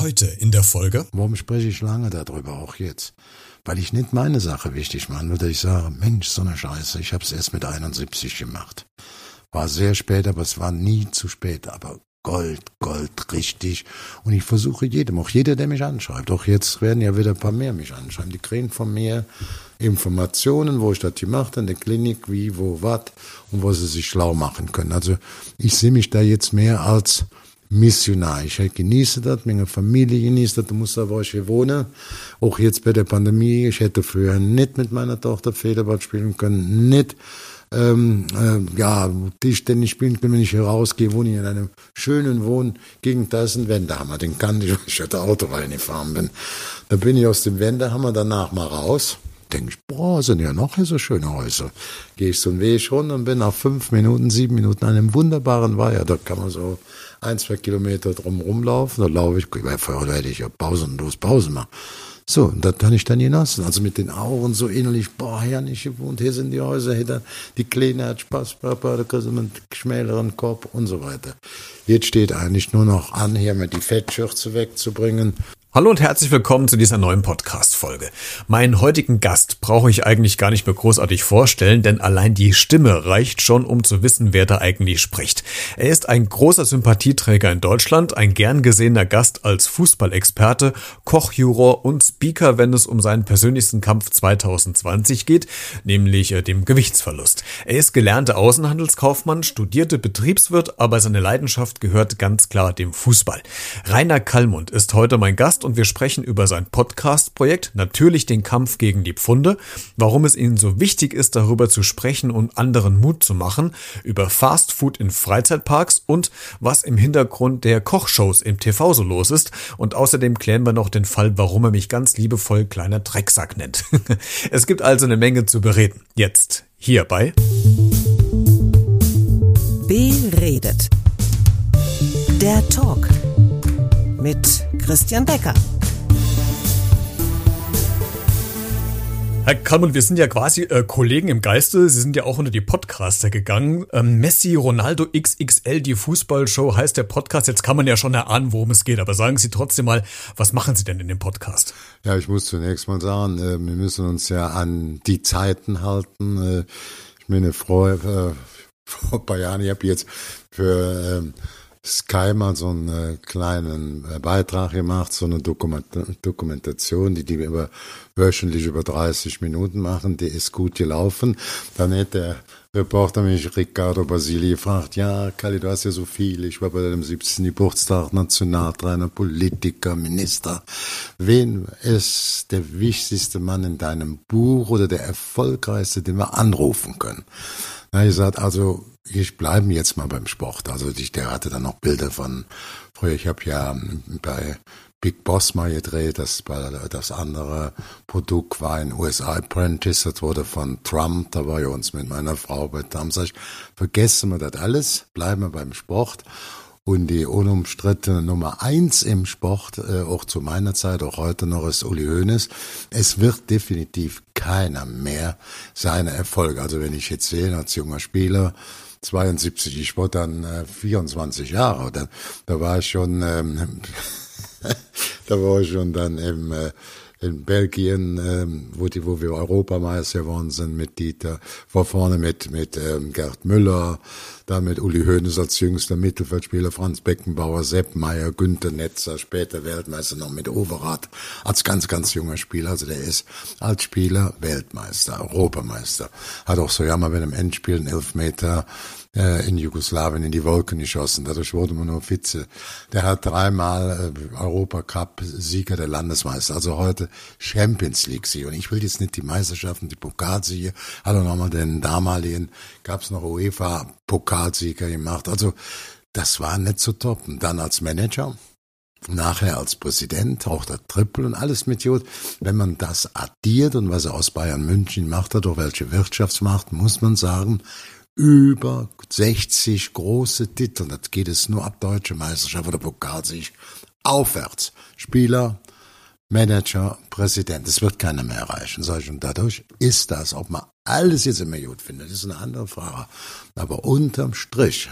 Heute in der Folge. Warum spreche ich lange darüber, auch jetzt? Weil ich nicht meine Sache wichtig mache, nur dass ich sage, Mensch, so eine Scheiße, ich habe es erst mit 71 gemacht. War sehr spät, aber es war nie zu spät. Aber Gold, Gold, richtig. Und ich versuche jedem, auch jeder, der mich anschreibt. Auch jetzt werden ja wieder ein paar mehr mich anschreiben. Die kriegen von mir Informationen, wo ich das gemacht habe, in der Klinik, wie, wo, was und wo sie sich schlau machen können. Also ich sehe mich da jetzt mehr als Missionar. Ich genieße das, meine Familie genießt das, du musst wo ich hier wohne. Auch jetzt bei der Pandemie, ich hätte früher nicht mit meiner Tochter Federball spielen können, nicht ähm, äh, ja, Tischtennis spielen können, wenn ich hier rausgehe, wohne ich in einem schönen Wohngegend, da ist ein Wendehammer, den kann ich, wenn ich heute Auto reingefahren bin. Da bin ich aus dem Wendehammer danach mal raus, denke ich, boah, sind ja noch hier so schöne Häuser. Gehe ich so einen Weg runter und bin nach fünf Minuten, sieben Minuten an einem wunderbaren Weiher, da kann man so ein, zwei Kilometer drum rumlaufen, da laufe ich, vorher hätte ich ja pausenlos Pause machen. So, und das kann ich dann genossen. Also mit den Augen so innerlich, boah, herrlich gewohnt, hier sind die Häuser, hier die Kleine hat Spaß, Papa, da kriegst du einen schmäleren Korb und so weiter. Jetzt steht eigentlich nur noch an, hier mal die Fettschürze wegzubringen Hallo und herzlich willkommen zu dieser neuen Podcast-Folge. Meinen heutigen Gast brauche ich eigentlich gar nicht mehr großartig vorstellen, denn allein die Stimme reicht schon, um zu wissen, wer da eigentlich spricht. Er ist ein großer Sympathieträger in Deutschland, ein gern gesehener Gast als Fußballexperte, Kochjuror und Speaker, wenn es um seinen persönlichsten Kampf 2020 geht, nämlich äh, dem Gewichtsverlust. Er ist gelernter Außenhandelskaufmann, studierte Betriebswirt, aber seine Leidenschaft gehört ganz klar dem Fußball. Rainer Kallmund ist heute mein Gast Gast und wir sprechen über sein Podcast-Projekt, natürlich den Kampf gegen die Pfunde, warum es ihnen so wichtig ist, darüber zu sprechen und anderen Mut zu machen, über Fast Food in Freizeitparks und was im Hintergrund der Kochshows im TV so los ist. Und außerdem klären wir noch den Fall, warum er mich ganz liebevoll kleiner Drecksack nennt. es gibt also eine Menge zu bereden. Jetzt hierbei. Beredet. Der Talk mit Christian Becker. Herr Kalmund, wir sind ja quasi äh, Kollegen im Geiste. Sie sind ja auch unter die Podcaster gegangen. Ähm, Messi, Ronaldo XXL, die Fußballshow heißt der Podcast. Jetzt kann man ja schon erahnen, worum es geht. Aber sagen Sie trotzdem mal, was machen Sie denn in dem Podcast? Ja, ich muss zunächst mal sagen, äh, wir müssen uns ja an die Zeiten halten. Äh, ich meine, Frau, äh, vor ein paar Jahren, ich habe jetzt für ähm, Sky mal so einen äh, kleinen äh, Beitrag gemacht, so eine Dokument Dokumentation, die die über wöchentlich über 30 Minuten machen, die ist gut gelaufen. Dann hat der Reporter mich Riccardo Basili gefragt, ja, Kali, du hast ja so viel, ich war bei deinem 17. Geburtstag, Nationaltrainer, Politiker, Minister. Wen ist der wichtigste Mann in deinem Buch oder der erfolgreichste, den wir anrufen können? Na, ich gesagt, also ich bleibe jetzt mal beim Sport. Also ich, der hatte dann noch Bilder von früher. Ich habe ja bei Big Boss mal gedreht. Das, das andere Produkt war in USA Apprentice. Das wurde von Trump. Da war ich uns mit meiner Frau bei Trump. Sag ich, vergessen wir das alles, bleiben wir beim Sport. Und die unumstrittene Nummer eins im Sport, äh, auch zu meiner Zeit, auch heute noch, ist Uli Hoeneß. Es wird definitiv keiner mehr seine Erfolge. Also wenn ich jetzt sehe, als junger Spieler, 72, ich war dann äh, 24 Jahre, da, da war ich schon, ähm, da war ich schon dann im, äh, in Belgien, ähm, wo, die, wo wir Europameister geworden sind mit Dieter, war vorne mit, mit ähm, Gerd Müller, dann mit Uli Hoeneß als jüngster Mittelfeldspieler, Franz Beckenbauer, Sepp Meyer, Günther Netzer, später Weltmeister noch mit Overath, als ganz, ganz junger Spieler. Also der ist als Spieler Weltmeister, Europameister. Hat auch so ja mal bei einem Endspiel einen Elfmeter äh, in Jugoslawien in die Wolken geschossen. Dadurch wurde man nur Vize. Der hat dreimal äh, Europacup-Sieger der Landesmeister, also heute Champions League-Sieger. Und ich will jetzt nicht die Meisterschaften, die Pokalsieger, hat er nochmal den damaligen, gab es noch UEFA-Pokalsieger gemacht. Also das war nicht zu toppen. Dann als Manager, nachher als Präsident, auch der Triple und alles mit Jod. Wenn man das addiert und was er aus Bayern München macht hat, durch welche Wirtschaftsmacht, muss man sagen, über 60 große Titel. Das geht es nur ab Deutsche Meisterschaft oder Pokalsieg aufwärts. Spieler, Manager, Präsident. Das wird keiner mehr erreichen. Sag ich. Und dadurch ist das, ob man alles jetzt immer gut findet, ist eine andere Frage. Aber unterm Strich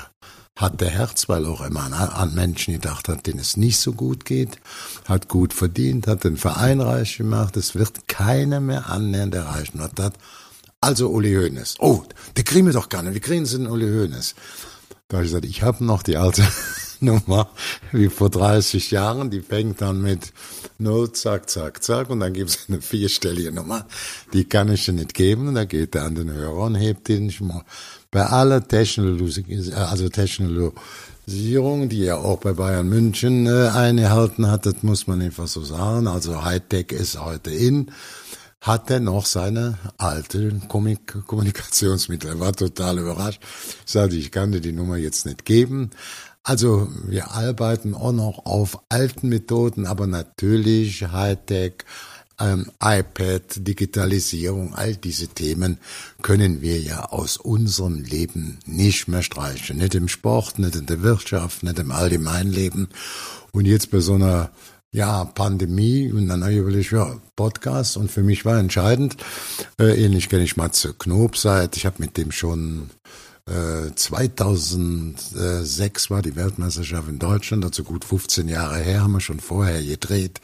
hatte Herz, weil auch immer an, an Menschen gedacht hat, denen es nicht so gut geht, hat gut verdient, hat den Verein reich gemacht. Es wird keiner mehr annähernd erreichen. Was das? Also Uli Hoeneß. Oh, die kriegen wir doch gar nicht. Wie kriegen Sie denn Uli Hoeneß? Da habe ich gesagt, ich habe noch die alte Nummer wie vor 30 Jahren. Die fängt dann mit 0, zack, zack, zack. Und dann gibt es eine vierstellige Nummer. Die kann ich dir nicht geben. Und dann geht er an den Hörer und hebt den mal. Bei aller Technologie, also Technologisierung, die er auch bei Bayern München äh, eingehalten hat, das muss man einfach so sagen. Also Hightech ist heute in hat er noch seine alten Kommunikationsmittel. Er war total überrascht. Ich sagte, ich kann dir die Nummer jetzt nicht geben. Also wir arbeiten auch noch auf alten Methoden, aber natürlich Hightech, ähm, iPad, Digitalisierung, all diese Themen können wir ja aus unserem Leben nicht mehr streichen. Nicht im Sport, nicht in der Wirtschaft, nicht im Allgemeinleben. Und jetzt bei so einer ja, Pandemie und dann habe ich überlegt, ja, Podcast. Und für mich war entscheidend, äh, ähnlich kenne ich Matze Knob seit, ich habe mit dem schon äh, 2006 war die Weltmeisterschaft in Deutschland, also gut 15 Jahre her, haben wir schon vorher gedreht,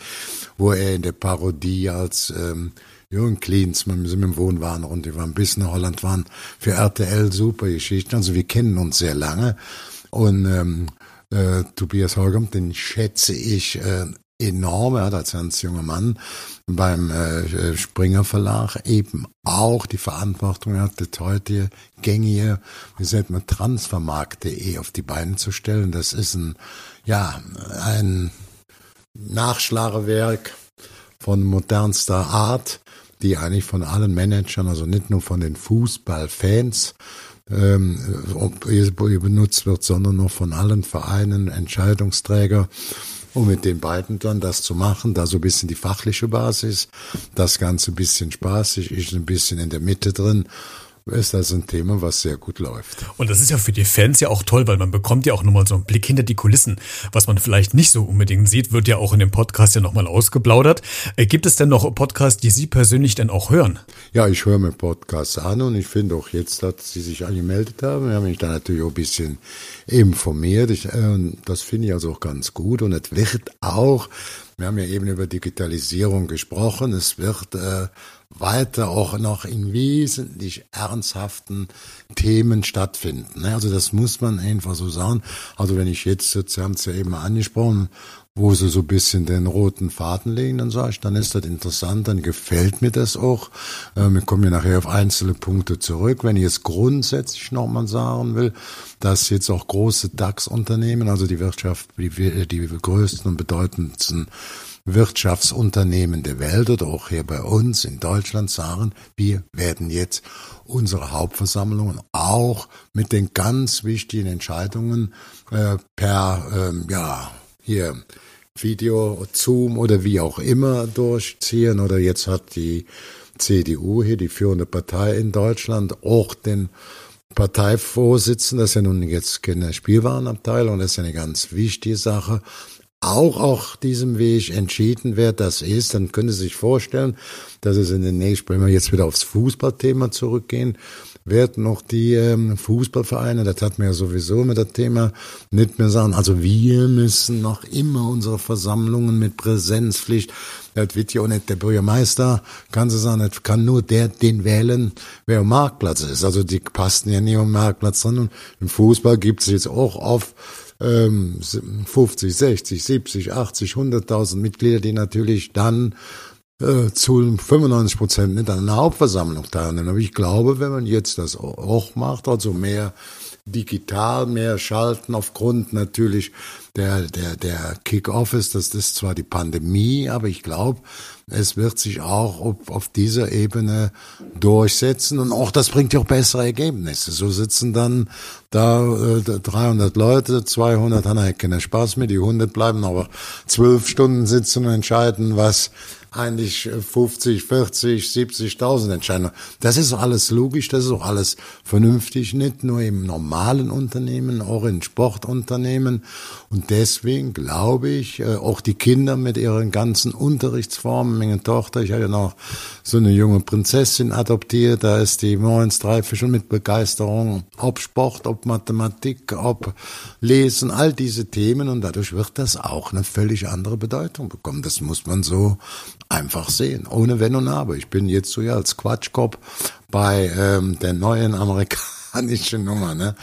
wo er in der Parodie als ähm, Jürgen Klinsmann, wir sind mit dem Wohnwagen und die waren bis nach Holland waren, für RTL super Geschichten, also wir kennen uns sehr lange. Und ähm, äh, Tobias Holgam, den schätze ich äh, enorm. Er hat als ganz junger Mann beim äh, Springer Verlag eben auch die Verantwortung hat, das heute gängige, wie sagt man, Transfermarkt.de auf die Beine zu stellen. Das ist ein, ja, ein Nachschlagewerk von modernster Art, die eigentlich von allen Managern, also nicht nur von den Fußballfans, ähm, benutzt wird, sondern noch von allen Vereinen, Entscheidungsträger um mit den beiden dann das zu machen, da so ein bisschen die fachliche Basis, das Ganze ein bisschen spaßig, ich ein bisschen in der Mitte drin ist das ein Thema, was sehr gut läuft. Und das ist ja für die Fans ja auch toll, weil man bekommt ja auch nochmal so einen Blick hinter die Kulissen. Was man vielleicht nicht so unbedingt sieht, wird ja auch in dem Podcast ja nochmal ausgeplaudert. Äh, gibt es denn noch Podcasts, die Sie persönlich denn auch hören? Ja, ich höre mir Podcasts an und ich finde auch jetzt, dass Sie sich angemeldet haben, wir haben mich da natürlich auch ein bisschen informiert. Ich, äh, das finde ich also auch ganz gut und es wird auch wir haben ja eben über Digitalisierung gesprochen. Es wird äh, weiter auch noch in wesentlich ernsthaften Themen stattfinden. Ne? Also das muss man einfach so sagen. Also wenn ich jetzt, Sie haben es ja eben angesprochen, wo sie so ein bisschen den roten Faden legen, dann sage ich, dann ist das interessant, dann gefällt mir das auch. Äh, wir kommen ja nachher auf einzelne Punkte zurück. Wenn ich jetzt grundsätzlich nochmal sagen will, dass jetzt auch große DAX-Unternehmen, also die Wirtschaft, die, die größten und bedeutendsten Wirtschaftsunternehmen der Welt oder auch hier bei uns in Deutschland sagen, wir werden jetzt unsere Hauptversammlungen auch mit den ganz wichtigen Entscheidungen äh, per, ähm, ja, hier Video, Zoom oder wie auch immer durchziehen. Oder jetzt hat die CDU hier, die führende Partei in Deutschland, auch den Parteivorsitzenden, das ist ja nun jetzt keine Spielwarenabteilung, das ist eine ganz wichtige Sache, auch auf diesem Weg entschieden wer das ist, dann können Sie sich vorstellen, dass es in den nächsten, wenn wir jetzt wieder aufs Fußballthema zurückgehen, werden noch die ähm, Fußballvereine, das hat mir ja sowieso mit dem Thema, nicht mehr sagen, also wir müssen noch immer unsere Versammlungen mit Präsenzpflicht, das wird ja auch nicht der Bürgermeister, kann sie sagen, das kann nur der den wählen, wer am Marktplatz ist. Also die passen ja nicht am Marktplatz drin. Und im Fußball gibt es jetzt auch auf ähm, 50, 60, 70, 80, 100.000 Mitglieder, die natürlich dann äh, zu 95 Prozent nicht an einer Hauptversammlung teilnehmen. Aber ich glaube, wenn man jetzt das auch macht, also mehr digital, mehr schalten aufgrund natürlich der, der, der Kick-Off ist, das ist zwar die Pandemie, aber ich glaube, es wird sich auch auf, auf dieser Ebene durchsetzen und auch das bringt ja auch bessere Ergebnisse. So sitzen dann da äh, 300 Leute, 200 haben ja keinen Spaß mehr, die 100 bleiben aber zwölf Stunden sitzen und entscheiden, was eigentlich 50, 40, 70.000 Entscheidungen. Das ist alles logisch, das ist auch alles vernünftig, nicht nur im normalen Unternehmen, auch in Sportunternehmen. Und deswegen glaube ich, äh, auch die Kinder mit ihren ganzen Unterrichtsformen, meine Tochter, ich habe ja noch so eine junge Prinzessin adoptiert, da ist die morgens drei schon mit Begeisterung, ob Sport, ob Mathematik, ob Lesen, all diese Themen und dadurch wird das auch eine völlig andere Bedeutung bekommen. Das muss man so einfach sehen, ohne Wenn und Aber. Ich bin jetzt so ja als Quatschkopf bei ähm, der neuen amerikanischen Nummer, ne?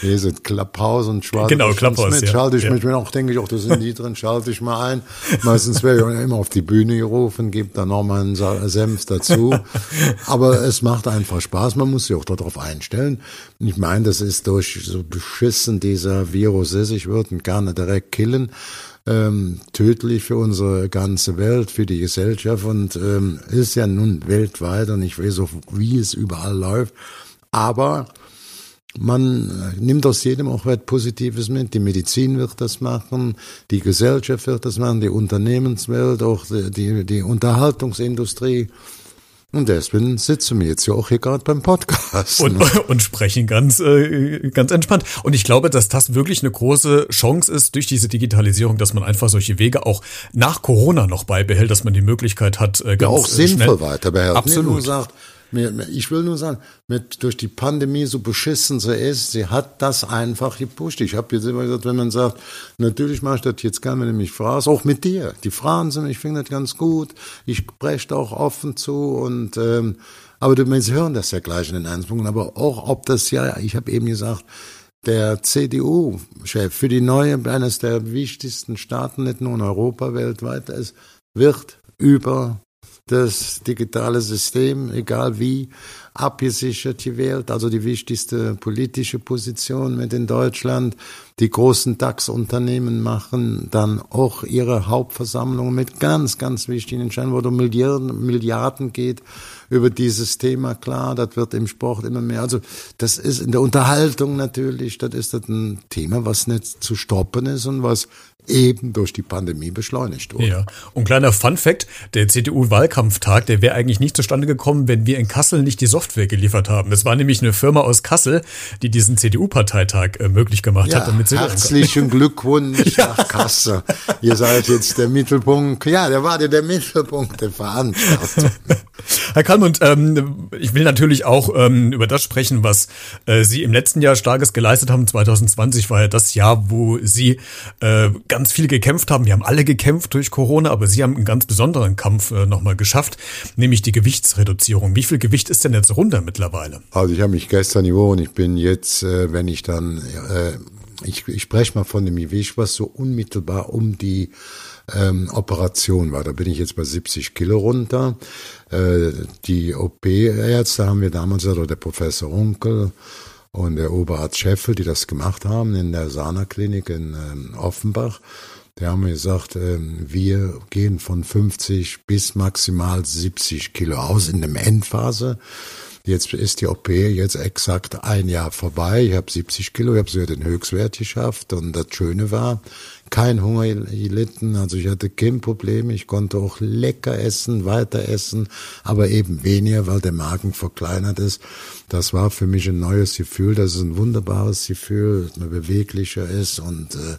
Hier sind Clubhouse und Schwarz. Genau, Clubhouse, mit. Schalte ich ja. mich, auch denke ich, auch, das sind die drin, schalte ich mal ein. Meistens werde ich immer auf die Bühne gerufen, gebe dann nochmal einen Senf dazu. Aber es macht einfach Spaß, man muss sich auch darauf einstellen. Ich meine, das ist durch so beschissen dieser Virus ist, ich würde ihn gerne direkt killen ähm, tödlich für unsere ganze Welt, für die Gesellschaft und ähm, ist ja nun weltweit und ich weiß auch, wie es überall läuft. Aber man nimmt aus jedem auch was Positives mit. Die Medizin wird das machen, die Gesellschaft wird das machen, die Unternehmenswelt, auch die, die Unterhaltungsindustrie. Und deswegen sitzen wir jetzt ja auch hier gerade beim Podcast. Und, und sprechen ganz, äh, ganz entspannt. Und ich glaube, dass das wirklich eine große Chance ist durch diese Digitalisierung, dass man einfach solche Wege auch nach Corona noch beibehält, dass man die Möglichkeit hat, äh, ganz ja, auch sinnvoll weiter behält. Absolut. Nicht sagt, ich will nur sagen, mit, durch die Pandemie so beschissen sie ist, sie hat das einfach gepusht. Ich habe jetzt immer gesagt, wenn man sagt, natürlich mache ich das jetzt gerne, wenn du mich fragst, auch mit dir. Die fragen mich, ich finde das ganz gut. Ich spreche da auch offen zu und ähm, aber sie hören das ja gleich in den Einzelpunkten. Aber auch ob das ja, ich habe eben gesagt, der CDU-Chef für die neue, eines der wichtigsten Staaten, nicht nur in Europa, weltweit ist, wird über das digitale System, egal wie, abgesichert gewählt, also die wichtigste politische Position mit in Deutschland. Die großen DAX-Unternehmen machen dann auch ihre Hauptversammlungen mit ganz, ganz wichtigen Entscheidungen, wo es um Milliarden, Milliarden geht über dieses Thema. Klar, das wird im Sport immer mehr. Also das ist in der Unterhaltung natürlich, das ist das ein Thema, was nicht zu stoppen ist und was eben durch die Pandemie beschleunigt wurde. Ja, und kleiner Fun Fact, der CDU-Wahlkampftag, der wäre eigentlich nicht zustande gekommen, wenn wir in Kassel nicht die Software geliefert haben. Es war nämlich eine Firma aus Kassel, die diesen CDU-Parteitag äh, möglich gemacht ja, hat. Damit sie herzlichen Glückwunsch ja. nach Kassel. Ihr seid jetzt der Mittelpunkt, ja, der war der Mittelpunkt der Veranstaltung. Herr Kalmund, ähm, ich will natürlich auch ähm, über das sprechen, was äh, Sie im letzten Jahr Starkes geleistet haben. 2020 war ja das Jahr, wo Sie äh, ganz viel gekämpft haben. Wir haben alle gekämpft durch Corona, aber Sie haben einen ganz besonderen Kampf äh, nochmal geschafft, nämlich die Gewichtsreduzierung. Wie viel Gewicht ist denn jetzt runter mittlerweile? Also ich habe mich gestern gewogen. Ich bin jetzt, äh, wenn ich dann, äh, ich, ich spreche mal von dem Gewicht, was so unmittelbar um die ähm, Operation war. Da bin ich jetzt bei 70 Kilo runter. Äh, die OP-Ärzte haben wir damals, oder der Professor Runkel und der Oberarzt Scheffel, die das gemacht haben in der Sana-Klinik in ähm, Offenbach, die haben mir gesagt, ähm, wir gehen von 50 bis maximal 70 Kilo aus in der Endphase. Jetzt ist die OP jetzt exakt ein Jahr vorbei. Ich habe 70 Kilo, ich habe sogar den Höchstwert geschafft. Und das Schöne war, kein Hunger gelitten, also ich hatte kein Problem, ich konnte auch lecker essen, weiter essen, aber eben weniger, weil der Magen verkleinert ist. Das war für mich ein neues Gefühl, das ist ein wunderbares Gefühl, dass man beweglicher ist und äh,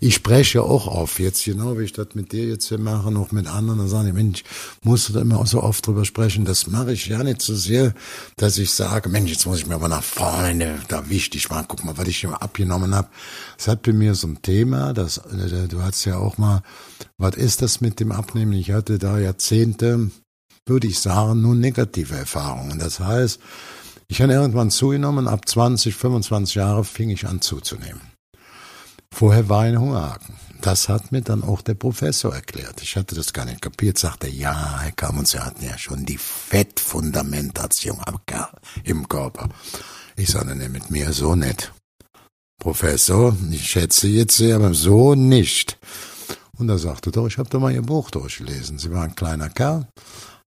ich spreche auch auf jetzt, genau wie ich das mit dir jetzt hier mache, noch mit anderen, dann sagen die, Mensch, musst du da immer so oft drüber sprechen, das mache ich ja nicht so sehr, dass ich sage, Mensch, jetzt muss ich mir aber nach vorne, da wichtig war, guck mal, was ich immer abgenommen habe. Es hat bei mir so ein Thema, das, äh, du hast ja auch mal, was ist das mit dem Abnehmen? Ich hatte da Jahrzehnte, würde ich sagen, nur negative Erfahrungen. Das heißt, ich habe irgendwann zugenommen, ab 20, 25 Jahre fing ich an zuzunehmen. Vorher war ein Hungerhaken. Das hat mir dann auch der Professor erklärt. Ich hatte das gar nicht kapiert. Sagte, ja, Herr Kammons, Sie hatten ja schon die Fettfundamentation im Körper. Ich sage, ne, mit mir so nicht. Professor, ich schätze jetzt sehr, aber so nicht. Und er sagte doch, ich habe da mal Ihr Buch durchgelesen. Sie war ein kleiner Kerl,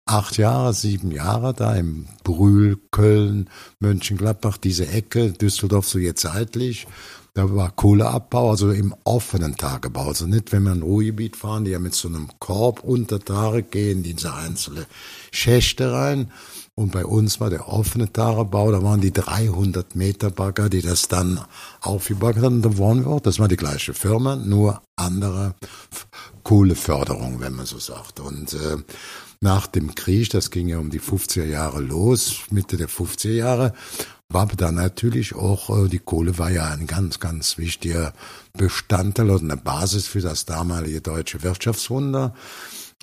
acht Jahre, sieben Jahre da im Brühl, Köln, Mönchengladbach, diese Ecke, Düsseldorf so jetzt seitlich. da war Kohleabbau, also im offenen Tagebau. Also nicht, wenn wir ein Ruhrgebiet fahren, die ja mit so einem Korb unter Tage gehen, in diese einzelne Schächte rein. Und bei uns war der offene Tagebau, da waren die 300 Meter Bagger, die das dann aufgebaggert haben. Und da waren wir auch, das war die gleiche Firma, nur andere Kohleförderung, wenn man so sagt. Und äh, nach dem Krieg, das ging ja um die 50er Jahre los, Mitte der 50er Jahre, war dann natürlich auch, äh, die Kohle war ja ein ganz, ganz wichtiger Bestandteil und eine Basis für das damalige deutsche Wirtschaftswunder.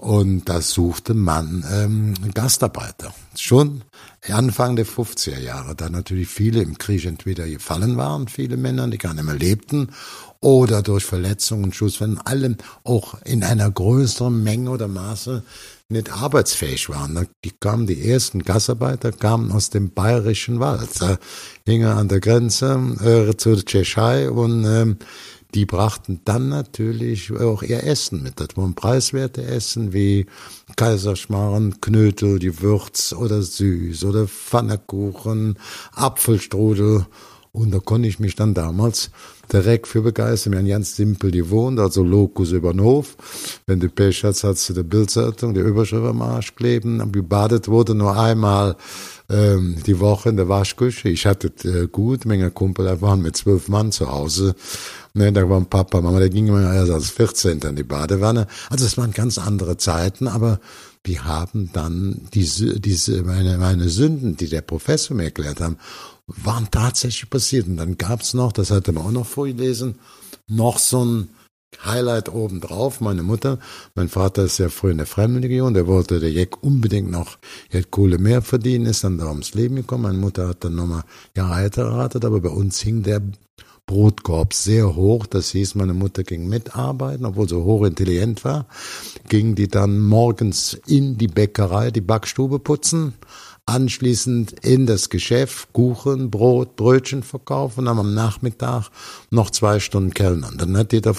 Und da suchte man ähm, Gastarbeiter. Schon Anfang der 50er Jahre, da natürlich viele im Krieg entweder gefallen waren, viele Männer, die gar nicht mehr lebten, oder durch Verletzungen, Schusswellen, alle auch in einer größeren Menge oder Maße nicht arbeitsfähig waren. Die kamen, die ersten Gasarbeiter kamen aus dem bayerischen Wald, da hingen an der Grenze äh, zur Tschechei und äh, die brachten dann natürlich auch ihr Essen mit. Das waren preiswerte Essen wie Kaiserschmarrn, Knödel, Gewürz oder süß oder Pfannekuchen, Apfelstrudel. Und da konnte ich mich dann damals direkt für begeistern. Wir haben ganz simpel gewohnt, also Lokus über den Hof. Wenn du Pech hast, hast du die Bildzeitung, die Überschrift am Arsch kleben. Gebadet wurde nur einmal ähm, die Woche in der Waschküche. Ich hatte äh, gut, Menge Kumpel, da waren mit zwölf Mann zu Hause. Ne, da waren Papa, Mama, da ging immer erst als 14. in die Badewanne. Also es waren ganz andere Zeiten, aber wir haben dann diese, diese, meine, meine Sünden, die der Professor mir erklärt haben, waren tatsächlich passiert. Und dann gab's noch, das hatte man auch noch vorgelesen, noch so ein Highlight obendrauf. Meine Mutter, mein Vater ist ja früh in der Fremdenlegion, der wollte der Jeck unbedingt noch Geld Kohle mehr verdienen, ist dann da ums Leben gekommen. Meine Mutter hat dann nochmal Jahre heiratet, aber bei uns hing der Brotkorb sehr hoch. Das hieß, meine Mutter ging mitarbeiten, obwohl sie hochintelligent war. Ging die dann morgens in die Bäckerei, die Backstube putzen, anschließend in das Geschäft Kuchen, Brot, Brötchen verkaufen und dann am Nachmittag noch zwei Stunden Kellnern. Dann hat da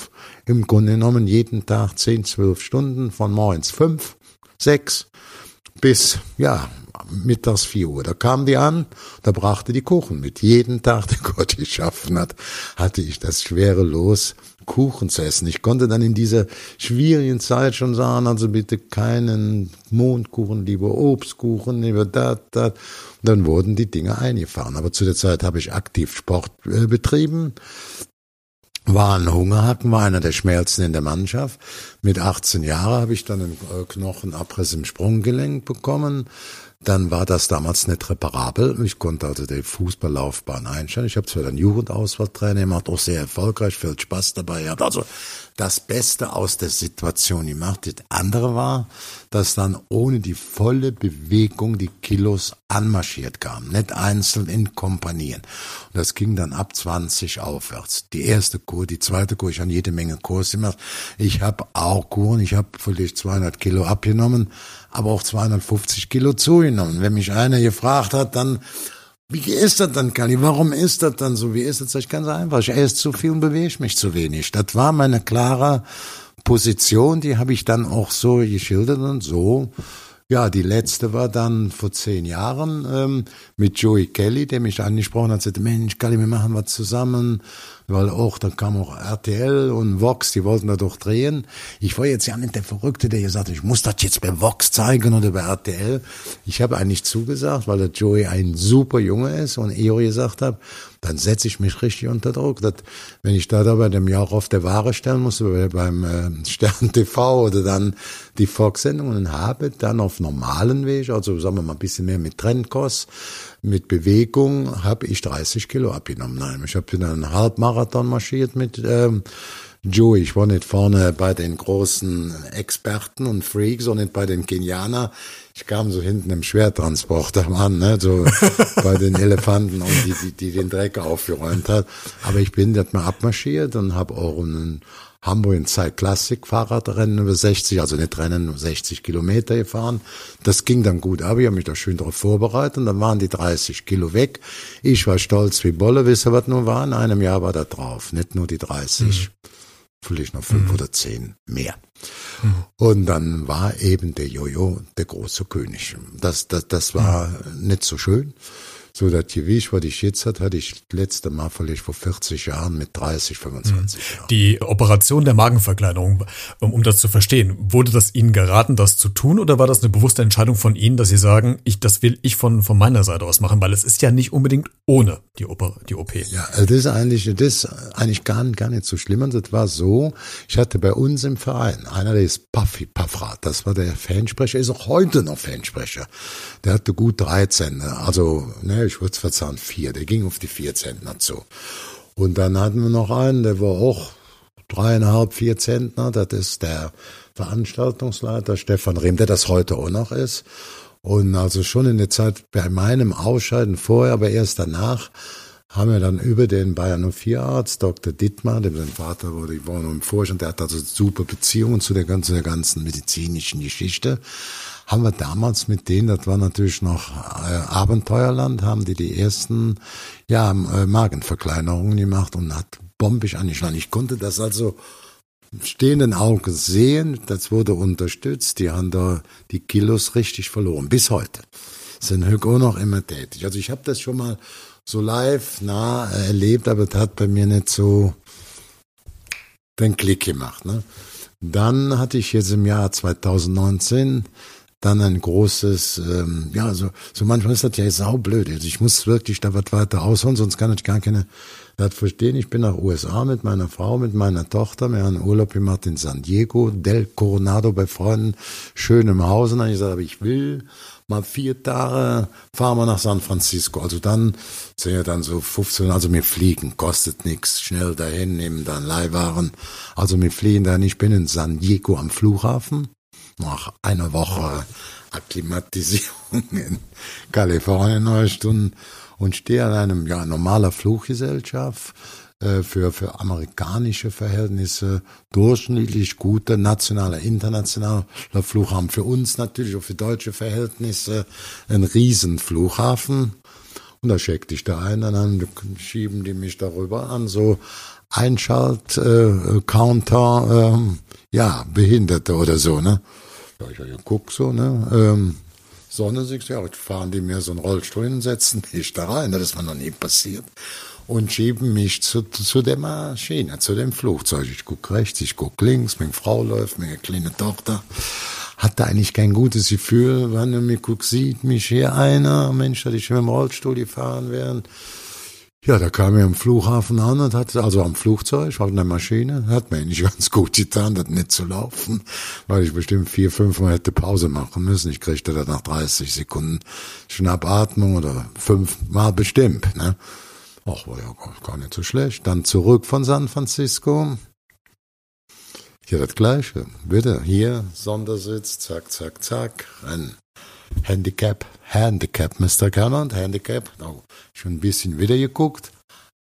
im Grunde genommen jeden Tag zehn, zwölf Stunden von morgens fünf, sechs bis, ja, mittags vier Uhr. Da kam die an, da brachte die Kuchen mit. Jeden Tag, der Gott geschaffen hat, hatte ich das schwere Los, Kuchen zu essen. Ich konnte dann in dieser schwierigen Zeit schon sagen, also bitte keinen Mondkuchen, lieber Obstkuchen, lieber das, das. Dann wurden die Dinge eingefahren. Aber zu der Zeit habe ich aktiv Sport äh, betrieben war ein Hungerhaken, war einer der schmelzen in der Mannschaft. Mit 18 Jahren habe ich dann einen äh, Knochenabriss im Sprunggelenk bekommen. Dann war das damals nicht reparabel. Ich konnte also die Fußballlaufbahn einstellen. Ich habe zwar dann Jugendauswahltrainer gemacht, auch sehr erfolgreich, viel Spaß dabei gehabt. Also das Beste aus der Situation gemacht. Das andere war, dass dann ohne die volle Bewegung die Kilos anmarschiert kamen. Nicht einzeln in Kompanien. Und das ging dann ab 20 aufwärts. Die erste Kur, die zweite Kur, ich habe jede Menge Kurs gemacht. Ich habe auch Kuren, ich habe vielleicht 200 Kilo abgenommen, aber auch 250 Kilo zugenommen. Wenn mich einer gefragt hat, dann wie ist das dann, Kali? Warum ist das dann so? Wie ist das? Ich ganz einfach. Ich esse zu viel und bewege mich zu wenig. Das war meine klare Position, die habe ich dann auch so geschildert und so. Ja, die letzte war dann vor zehn Jahren ähm, mit Joey Kelly, der mich angesprochen hat, sagte, Mensch, Kali, wir machen was zusammen weil auch, da kam auch RTL und Vox, die wollten da doch drehen. Ich war jetzt ja nicht der Verrückte, der gesagt hat, ich muss das jetzt bei Vox zeigen oder bei RTL. Ich habe eigentlich zugesagt, weil der Joey ein super Junge ist und Eo gesagt hat, dann setze ich mich richtig unter Druck. dass, wenn ich da, da bei dem Jahr auf der Ware stellen musste, beim äh, Stern TV oder dann die Fox-Sendungen habe, dann auf normalen Weg, also sagen wir mal ein bisschen mehr mit Trendkost, mit Bewegung, habe ich 30 Kilo abgenommen. Nein, ich habe einen Halbmarathon marschiert mit ähm, Joey. Ich war nicht vorne bei den großen Experten und Freaks und nicht bei den Kenianer. Ich kam so hinten im Schwertransporter an, ne, so bei den Elefanten und die, die, die den Dreck aufgeräumt hat. Aber ich bin dort mal abmarschiert und habe auch einen Hamburg in Zeit Klassik Fahrradrennen über 60, also nicht Rennen, nur 60 Kilometer gefahren. Das ging dann gut ab, ich habe mich da schön darauf vorbereitet und dann waren die 30 Kilo weg. Ich war stolz wie Bolle, wisst ihr, was nun war? In einem Jahr war da drauf, nicht nur die 30. Mhm vielleicht noch fünf mhm. oder zehn mehr. Mhm. Und dann war eben der Jojo der große König. Das, das, das war mhm. nicht so schön. So das Gewicht, was ich jetzt hatte, hatte ich das letzte Mal vielleicht vor 40 Jahren mit 30, 25 mhm. Jahren. Die Operation der Magenverkleinerung, um, das zu verstehen, wurde das Ihnen geraten, das zu tun oder war das eine bewusste Entscheidung von Ihnen, dass Sie sagen, ich, das will ich von, von meiner Seite aus machen, weil es ist ja nicht unbedingt ohne die, Oper, die OP. Ja, also das ist eigentlich, das ist eigentlich gar, gar nicht so schlimm. Und das war so, ich hatte bei uns im Verein, einer, der ist Puffy Paffrat, das war der Fansprecher, ist auch heute noch Fansprecher. Der hatte gut 13, also, ne, ich würde es verzahnen, vier. Der ging auf die vier Zentner zu. Und dann hatten wir noch einen, der war auch dreieinhalb, vier Zentner. Das ist der Veranstaltungsleiter Stefan Rehm, der das heute auch noch ist. Und also schon in der Zeit bei meinem Ausscheiden vorher, aber erst danach, haben wir dann über den Bayern 04 Arzt, Dr. Dittmar, dem sein Vater wurde, ich war noch im Vorstand, der hat also super Beziehungen zu der ganzen, der ganzen medizinischen Geschichte, haben wir damals mit denen, das war natürlich noch äh, Abenteuerland, haben die die ersten ja, äh, Magenverkleinerungen gemacht und hat bombig angeschlagen. Ich konnte das also stehenden Augen sehen, das wurde unterstützt, die haben da die Kilos richtig verloren, bis heute. Sind auch noch immer tätig. Also ich habe das schon mal so live nah erlebt, aber das hat bei mir nicht so den Klick gemacht. Ne? Dann hatte ich jetzt im Jahr 2019 dann ein großes, ähm, ja, so, so manchmal ist das ja saublöd. Also ich muss wirklich da was weiter ausholen, sonst kann ich gar keine das verstehen. Ich bin nach USA mit meiner Frau, mit meiner Tochter. Wir haben Urlaub gemacht in San Diego, Del Coronado bei Freunden, schön im Haus. Und dann habe ich gesagt, aber ich will mal vier Tage fahren wir nach San Francisco. Also dann sind ja dann so 15, also wir fliegen, kostet nichts, schnell dahin, nehmen dann Leihwaren. Also wir fliegen dann, ich bin in San Diego am Flughafen nach einer Woche Akklimatisierung in Kalifornien, neun Stunden, und stehe an einem ja normaler Fluggesellschaft äh, für, für amerikanische Verhältnisse durchschnittlich guter nationaler, internationaler Flughafen. Für uns natürlich auch für deutsche Verhältnisse ein Riesenflughafen. Und da checkte ich da ein, dann schieben die mich darüber an, so Einschalt-Counter, äh, äh, ja, Behinderte oder so, ne? Ja, ich guck so, ne? Ähm, Sonne, sich, ja, fahren die mir so einen Rollstuhl hinsetzen, ich da rein, das ist mir noch nie passiert. Und schieben mich zu, zu der Maschine, zu dem Flugzeug. Ich guck rechts, ich guck links, meine Frau läuft, meine kleine Tochter. Hatte eigentlich kein gutes Gefühl, wenn er mir guckt, sieht mich hier einer, Mensch, dass ich mit dem Rollstuhl gefahren werden. Ja, da kam er am Flughafen an und hat, also am Flugzeug, auf einer Maschine, hat mir nicht ganz gut getan, das nicht zu laufen, weil ich bestimmt vier, fünf Mal hätte Pause machen müssen. Ich kriegte da nach 30 Sekunden Schnappatmung oder fünf Mal bestimmt, ne. Ach, war ja gar nicht so schlecht. Dann zurück von San Francisco. Hier das Gleiche. Bitte, hier, Sondersitz, zack, zack, zack, ein Handicap, Handicap, Mr. Cameron, Handicap, oh, schon ein bisschen wieder geguckt,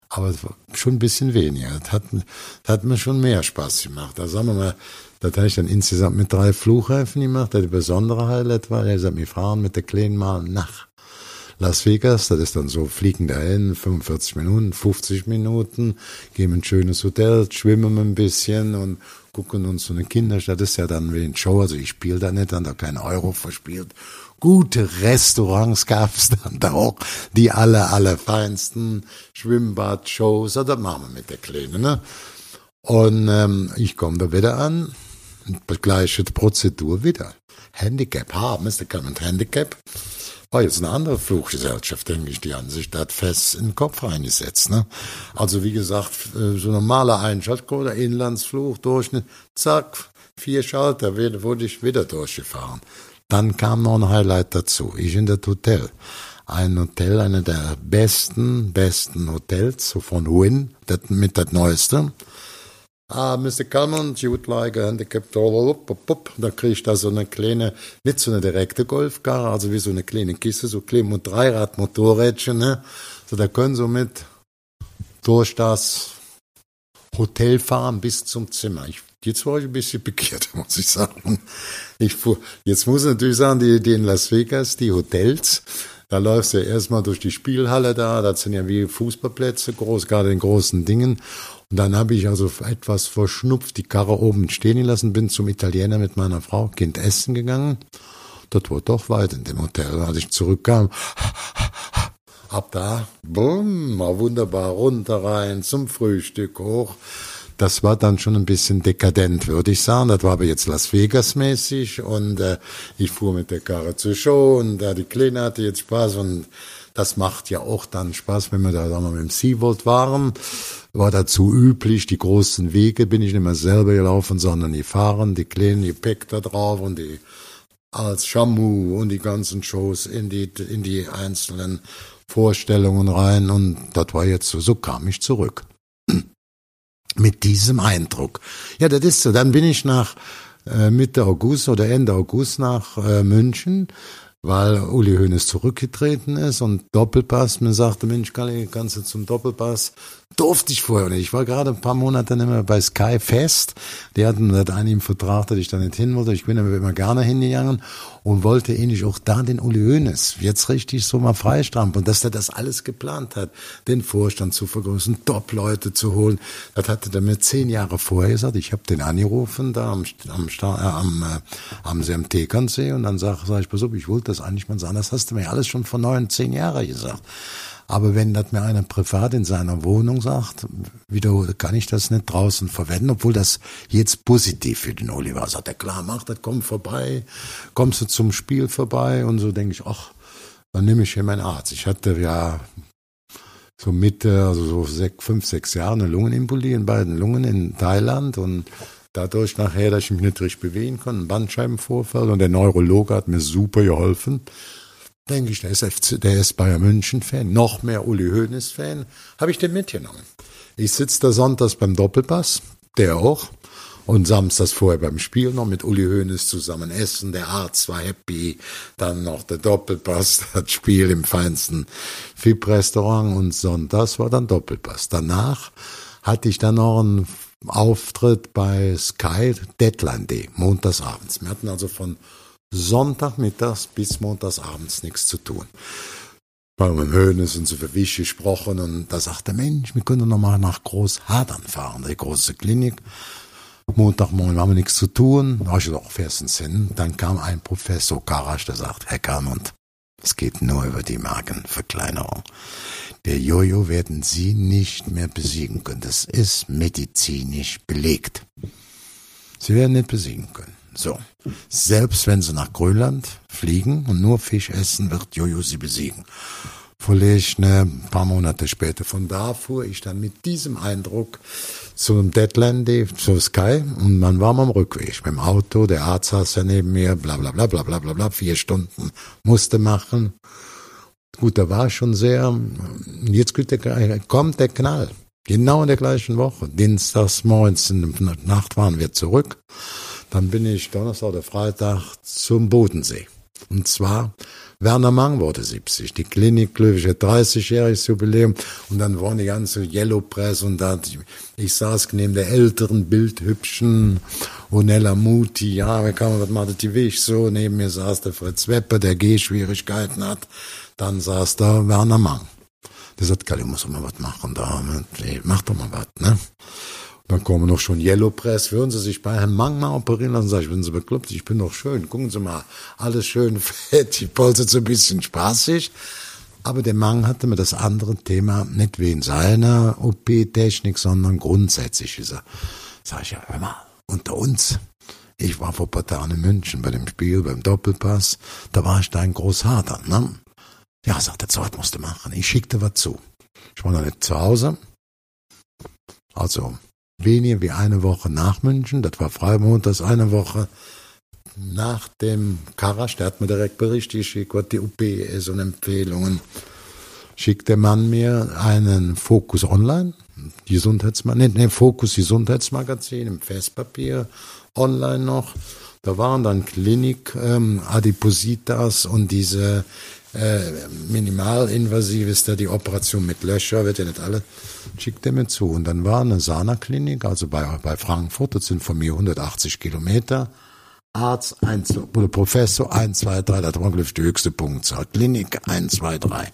aber schon ein bisschen weniger. Das hat, das hat mir schon mehr Spaß gemacht. Da sagen wir mal, das habe ich dann insgesamt mit drei Flughäfen gemacht. Das besondere Highlight war, er sagt, wir fahren mit der Kleinen mal nach Las Vegas. Das ist dann so, fliegen dahin, 45 Minuten, 50 Minuten, gehen in ein schönes Hotel, schwimmen ein bisschen und gucken uns so eine Kinderstadt. Das ist ja dann wie ein Show, also ich spiele da nicht, dann da keinen Euro verspielt gute Restaurants gab's dann da auch, die alle, alle feinsten Schwimmbad-Shows, das machen wir mit der Kleinen, ne? Und ähm, ich komme da wieder an, gleiche Prozedur wieder. Handicap, ha, Mr. Clement Handicap. War jetzt eine andere Fluggesellschaft, denke ich, die an sich da fest in den Kopf reingesetzt. Ne? Also wie gesagt, äh, so normaler Einschaltcode, Inlandsflug, Durchschnitt, zack, vier Schalter, wurde ich wieder durchgefahren. Dann kam noch ein Highlight dazu. Ich in das Hotel. Ein Hotel, eine der besten, besten Hotels, so von Win, das, mit das Neueste. Ah, Mr. Common, you would like a handicapped, da krieg ich da so eine kleine, nicht so eine direkte Golfkarre, also wie so eine kleine Kiste, so klein und Dreirad-Motorrädchen, ne? So, da können Sie mit durch das Hotel fahren bis zum Zimmer. Ich Jetzt war ich ein bisschen pikiert, muss ich sagen. Ich fuhr, jetzt muss ich natürlich sagen, die, die in Las Vegas, die Hotels, da läufst du erstmal durch die Spielhalle da, das sind ja wie Fußballplätze groß, gerade in großen Dingen. Und dann habe ich also etwas verschnupft die Karre oben stehen lassen, bin zum Italiener mit meiner Frau, Kind essen gegangen. Das war doch weit in dem Hotel. Als ich zurückkam, ab da, bumm, mal wunderbar runter rein zum Frühstück hoch. Das war dann schon ein bisschen dekadent, würde ich sagen. Das war aber jetzt Las Vegas mäßig und äh, ich fuhr mit der Karre zur Show und äh, die Kleine hatte jetzt Spaß und das macht ja auch dann Spaß, wenn wir da dann noch mit dem SeaWorld waren. War dazu üblich, die großen Wege bin ich nicht mehr selber gelaufen, sondern die fahren, die kleinen Gepäck da drauf und die als Shamu und die ganzen Shows in die, in die einzelnen Vorstellungen rein und das war jetzt so, so kam ich zurück. Mit diesem Eindruck. Ja, das ist so. Dann bin ich nach äh, Mitte August oder Ende August nach äh, München weil Uli Hoeneß zurückgetreten ist und Doppelpass. Mir sagte, Mensch, Kalli, kannst du zum Doppelpass? Durfte ich vorher nicht. Ich war gerade ein paar Monate nicht mehr bei Sky fest. Die hatten das einen im Vertrag, dass ich da nicht hin wollte. Ich bin aber immer gerne hingegangen und wollte ähnlich auch da den Uli Hoeneß jetzt richtig so mal freistampfen. Und dass der das alles geplant hat, den Vorstand zu vergrößern, Top-Leute zu holen. Das hatte er mir zehn Jahre vorher gesagt. Ich habe den angerufen da am, am, äh, am, äh, am, am Tegernsee und dann sag, sag ich, pass auf, ich wollte das eigentlich mal sagen. Das hast du mir alles schon vor neun, zehn Jahren gesagt. Aber wenn das mir einer privat in seiner Wohnung sagt, wieder kann ich das nicht draußen verwenden, obwohl das jetzt positiv für den Oliver sagt. Er klar, mach das, komm vorbei, kommst du zum Spiel vorbei und so denke ich, ach, dann nehme ich hier meinen Arzt. Ich hatte ja so Mitte, also so sechs, fünf, sechs Jahre eine Lungenembolie in beiden Lungen in Thailand und dadurch nachher, dass ich mich nicht richtig bewegen konnte, ein Bandscheibenvorfall und der Neurologe hat mir super geholfen denke ich, der ist, FC, der ist Bayern München-Fan, noch mehr Uli Hoeneß-Fan, habe ich den mitgenommen. Ich sitze da sonntags beim Doppelpass, der auch, und samstags vorher beim Spiel noch mit Uli Hoeneß zusammen essen, der Arzt war happy, dann noch der Doppelpass, das Spiel im feinsten FIP-Restaurant und sonntags war dann Doppelpass. Danach hatte ich dann noch einen Auftritt bei Sky Deadline Day, montagsabends. Wir hatten also von Sonntagmittags bis montagsabends nichts zu tun. Weil mit Hönes und so für Wisch gesprochen und da sagte Mensch, wir können noch mal nach Großhadern fahren, die große Klinik. Montagmorgen haben wir nichts zu tun. Da habe ich gesagt, fährstens hin. Dann kam ein Professor Karasch, der sagt, Herr Garmund, es geht nur über die Magenverkleinerung. Der Jojo werden Sie nicht mehr besiegen können. Das ist medizinisch belegt. Sie werden nicht besiegen können. So. Selbst wenn sie nach Grönland fliegen und nur Fisch essen, wird Jojo sie besiegen. Vielleicht ein paar Monate später. Von da fuhr ich dann mit diesem Eindruck zum Deadland Day, zu Sky und man war am Rückweg mit dem Auto, der Arzt saß ja neben mir, bla bla bla bla bla bla bla, vier Stunden musste machen. Gut, da war schon sehr, jetzt kommt der Knall. Genau in der gleichen Woche. Dienstags morgens in der Nacht waren wir zurück. Dann bin ich Donnerstag oder Freitag zum Bodensee. Und zwar Werner Mang wurde 70, die Klinik Glöwische 30-jähriges Jubiläum und dann waren die ganze Yellow Press und da, ich saß neben der älteren, bildhübschen Onella Muti, ja, wie kann man, was macht die Weg so, neben mir saß der Fritz Wepper, der Gehschwierigkeiten hat, dann saß da Werner Mang. Der sagt, Kalli, muss doch mal was machen da, mach doch mal was, ne? Dann kommen noch schon Yellow Press. Würden Sie sich bei Herrn Mang mal operieren lassen? Sag ich, wenn Sie bekloppt, ich bin doch schön. Gucken Sie mal, alles schön fett. Die polstert so ein bisschen spaßig. Aber der Mang hatte mir das andere Thema nicht wegen seiner OP-Technik, sondern grundsätzlich. Ist er. Sag ich, ja, hör mal, unter uns. Ich war vor ein paar Tagen in München bei dem Spiel, beim Doppelpass. Da war ich da in Großharter, ne? Ja, sagt er, so was musst du machen. Ich schickte was zu. Ich war noch nicht zu Hause. Also, weniger wie eine Woche nach München, das war Freimontags eine Woche nach dem Karasch, der hat mir direkt Bericht geschickt, was die UP ist und Empfehlungen. Schickt der Mann mir einen Fokus Online, Gesundheitsmagazin, nee, Fokus Gesundheitsmagazin im Festpapier, online noch. Da waren dann Klinik, ähm, Adipositas und diese äh, minimalinvasiv ist da die Operation mit Löcher, wird ja nicht alle, schickt er mir zu. Und dann war eine Sana-Klinik, also bei, bei Frankfurt, das sind von mir 180 Kilometer. Arzt 1, oder Professor 1, 2, 3, das war die höchste Punktzahl. Klinik 1, 2, 3.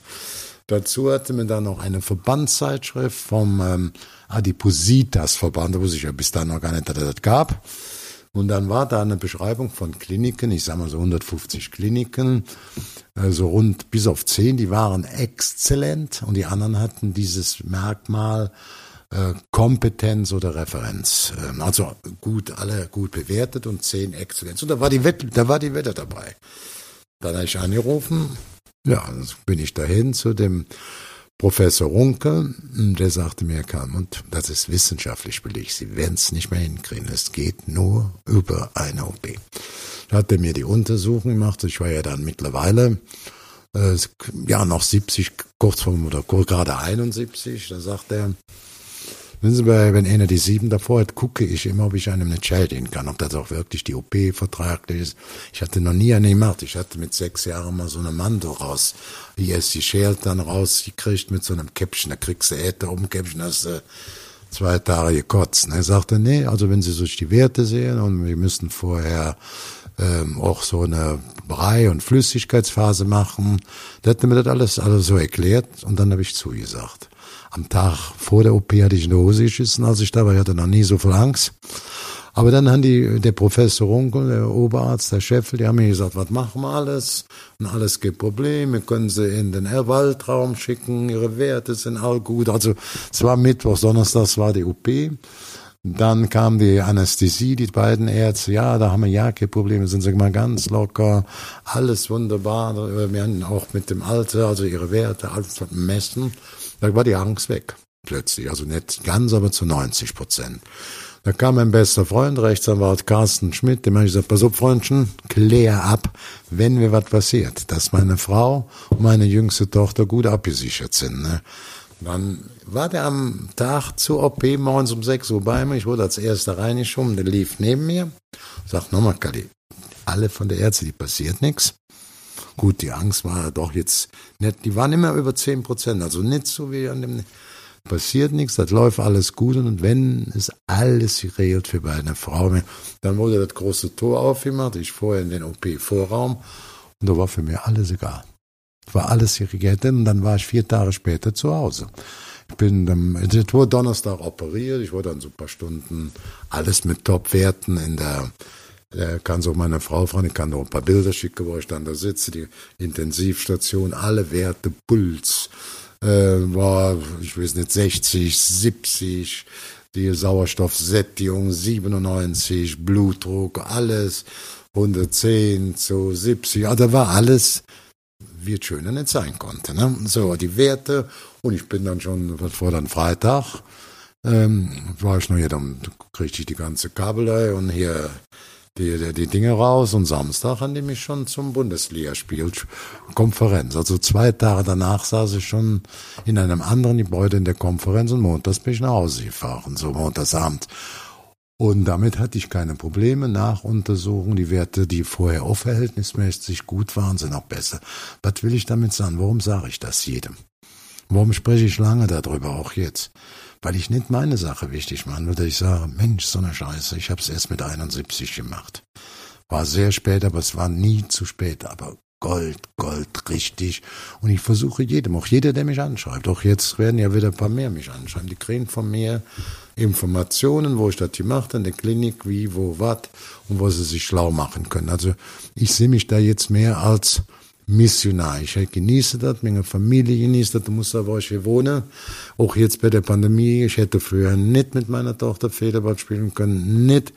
Dazu hatte mir dann noch eine Verbandszeitschrift vom ähm, Adipositas-Verband, da wusste ich ja bis dahin noch gar nicht, dass das gab. Und dann war da eine Beschreibung von Kliniken, ich sag mal so 150 Kliniken, also rund bis auf 10, die waren exzellent und die anderen hatten dieses Merkmal äh, Kompetenz oder Referenz. Ähm, also gut, alle gut bewertet und 10 Exzellenz. Und da war die Wette, da war die Wette dabei. Dann habe ich angerufen, ja, dann bin ich dahin zu dem Professor Runke, der sagte mir, und das ist wissenschaftlich belegt, Sie werden es nicht mehr hinkriegen, es geht nur über eine OP. Da hat er mir die Untersuchung gemacht, ich war ja dann mittlerweile, äh, ja, noch 70, kurz vor, oder gerade 71, da sagt er, Wissen Sie, wenn einer die sieben davor hat, gucke ich immer, ob ich einem nicht schädigen kann, ob das auch wirklich die OP vertraglich ist. Ich hatte noch nie eine gemacht. Ich hatte mit sechs Jahren mal so eine Mando raus, wie es die schält dann rausgekriegt mit so einem Käppchen. Da kriegst du Äther um Käppchen, hast du zwei Tage gekotzt. Er sagte, nee, also wenn Sie sich die Werte sehen und wir müssten vorher ähm, auch so eine Brei- und Flüssigkeitsphase machen, der hat mir das alles, alles so erklärt und dann habe ich zugesagt. Am Tag vor der OP hatte ich eine Hose geschissen, als ich da war. Ich hatte noch nie so viel Angst. Aber dann haben die, der Professor Runkel, der Oberarzt, der Chef, die haben mir gesagt, was machen wir alles? Und alles gibt Probleme. Können sie in den Waldraum schicken. Ihre Werte sind all gut. Also, es war Mittwoch, Donnerstag war die OP. Dann kam die Anästhesie, die beiden Ärzte, ja, da haben wir ja keine Probleme, sind sie mal ganz locker, alles wunderbar. Wir haben auch mit dem Alter, also ihre Werte, alles messen. Da war die Angst weg, plötzlich. Also nicht ganz, aber zu 90 Prozent. Da kam mein bester Freund, Rechtsanwalt Carsten Schmidt, dem habe ich gesagt, pass auf, Freundchen, klär ab, wenn mir was passiert, dass meine Frau und meine jüngste Tochter gut abgesichert sind. Ne? Dann war der am Tag zur OP morgens um 6 Uhr bei mir. Ich wurde als erster reingeschoben, der lief neben mir. Sagt nochmal, Kali, alle von der Ärzte, die passiert nichts. Gut, die Angst war doch jetzt nicht, die waren immer über 10 Prozent, also nicht so wie an dem, passiert nichts, das läuft alles gut und wenn es alles geregelt für bei einer Frau, dann wurde das große Tor aufgemacht, ich vorher in den OP-Vorraum und da war für mich alles egal. War alles geregelt und dann war ich vier Tage später zu Hause. Ich bin am Tor Donnerstag operiert, ich wurde dann so ein paar Stunden alles mit Top-Werten in der der kann so meine Frau fragen, ich kann noch ein paar Bilder schicken, wo ich dann da sitze, die Intensivstation, alle Werte, Puls, äh, war, ich weiß nicht, 60, 70, die Sauerstoffsättigung 97, Blutdruck, alles 110 zu 70, also da war alles, wie es schöner nicht sein konnte. Ne? So, die Werte, und ich bin dann schon, was vor dann Freitag, ähm, war ich noch hier, dann kriegte ich die ganze Kabelei und hier die, die Dinge raus und Samstag haben die mich schon zum Bundesligaspiel Konferenz. Also zwei Tage danach saß ich schon in einem anderen Gebäude in der Konferenz und montags bin ich nach Hause gefahren, so montagsabend. Und damit hatte ich keine Probleme. Nach Untersuchung, die Werte, die vorher auch verhältnismäßig gut waren, sind auch besser. Was will ich damit sagen? Warum sage ich das jedem? Warum spreche ich lange darüber, auch jetzt? Weil ich nicht meine Sache wichtig mache, nur dass ich sage, Mensch, so eine Scheiße, ich habe es erst mit 71 gemacht. War sehr spät, aber es war nie zu spät, aber Gold, Gold, richtig. Und ich versuche jedem, auch jeder, der mich anschreibt, auch jetzt werden ja wieder ein paar mehr mich anschreiben, die kriegen von mir Informationen, wo ich das gemacht habe, in der Klinik, wie, wo, was und wo sie sich schlau machen können. Also ich sehe mich da jetzt mehr als Missionar. Ich genieße das, meine Familie genießt das, du musst wo ich hier wohne. Auch jetzt bei der Pandemie, ich hätte früher nicht mit meiner Tochter Federball spielen können, nicht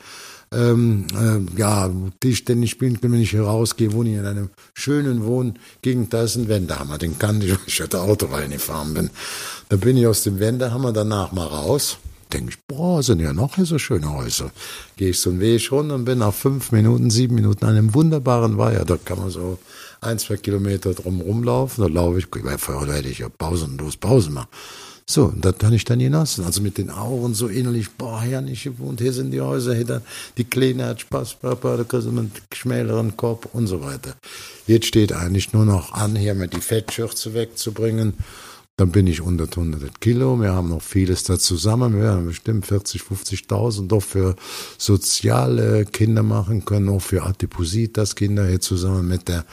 ähm, äh, ja, Tischtennis spielen können, wenn ich hier rausgehe, wohne ich in einem schönen Wohngegend, da ist ein Wendehammer, den kann ich, weil ich hatte Auto reingefahren bin. Da bin ich aus dem Wendehammer danach mal raus denke ich, boah, sind ja noch hier so schöne Häuser. Gehe ich so einen Weg runter und bin nach fünf Minuten, sieben Minuten an einem wunderbaren Weiher. Da kann man so ein, zwei Kilometer drum rumlaufen. Da laufe ich, weil vorher hätte ich ja pausenlos Pause machen. So, und das habe ich dann genossen. Also mit den Augen so innerlich, boah, hier nicht gewohnt, hier sind die Häuser, hier dann, die Kleine hat Spaß, Papa, da kannst du mit schmäleren Kopf und so weiter. Jetzt steht eigentlich nur noch an, hier mit die Fettschürze wegzubringen dann bin ich unter 100 Kilo. Wir haben noch vieles da zusammen. Wir haben bestimmt 40, 50.000 doch für soziale Kinder machen können, auch für Adipositas Kinder hier zusammen mit der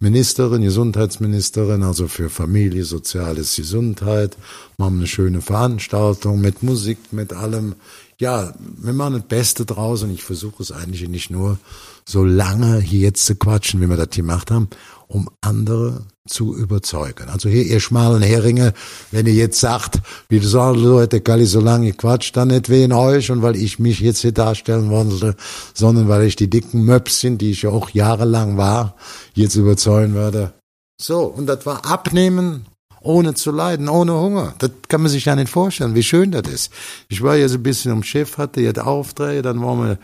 Ministerin, Gesundheitsministerin, also für Familie, soziales Gesundheit. Wir haben eine schöne Veranstaltung mit Musik, mit allem. ja, wir machen das Beste draus und ich versuche es eigentlich nicht nur so lange hier jetzt zu quatschen, wie wir das gemacht haben, um andere zu überzeugen. Also hier, ihr schmalen Heringe, wenn ihr jetzt sagt, wie sagst, Leute, Galli, so lange quatscht, dann nicht wegen euch und weil ich mich jetzt hier darstellen wollte, sondern weil ich die dicken Möpschen, die ich ja auch jahrelang war, jetzt überzeugen würde. So, und das war abnehmen, ohne zu leiden, ohne Hunger. Das kann man sich ja nicht vorstellen, wie schön das ist. Ich war jetzt ein bisschen am Schiff, hatte jetzt Aufträge, dann waren wir,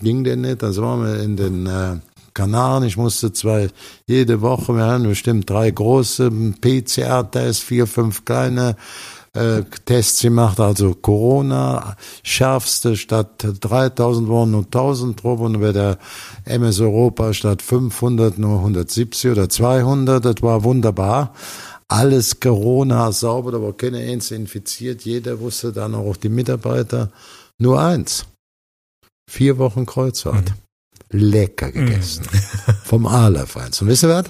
ging der nicht, dann waren wir in den äh, Kanaren. Ich musste zwei jede Woche, wir haben bestimmt drei große PCR-Tests, vier, fünf kleine äh, Tests gemacht, also Corona, schärfste statt 3000 waren nur 1000 Proben, bei der MS Europa statt 500 nur 170 oder 200, das war wunderbar. Alles Corona sauber, da war keine eins infiziert, jeder wusste dann auch die Mitarbeiter, nur eins. Vier Wochen Kreuzfahrt. Mhm lecker gegessen. Mm. Vom Allerfeinst. Und wisst ihr was?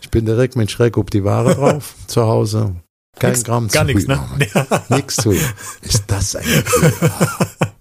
Ich bin direkt mit Schreck auf die Ware drauf, zu Hause. Kein nix, Gramm gar nichts, ne? Nix zu. Ist das eigentlich?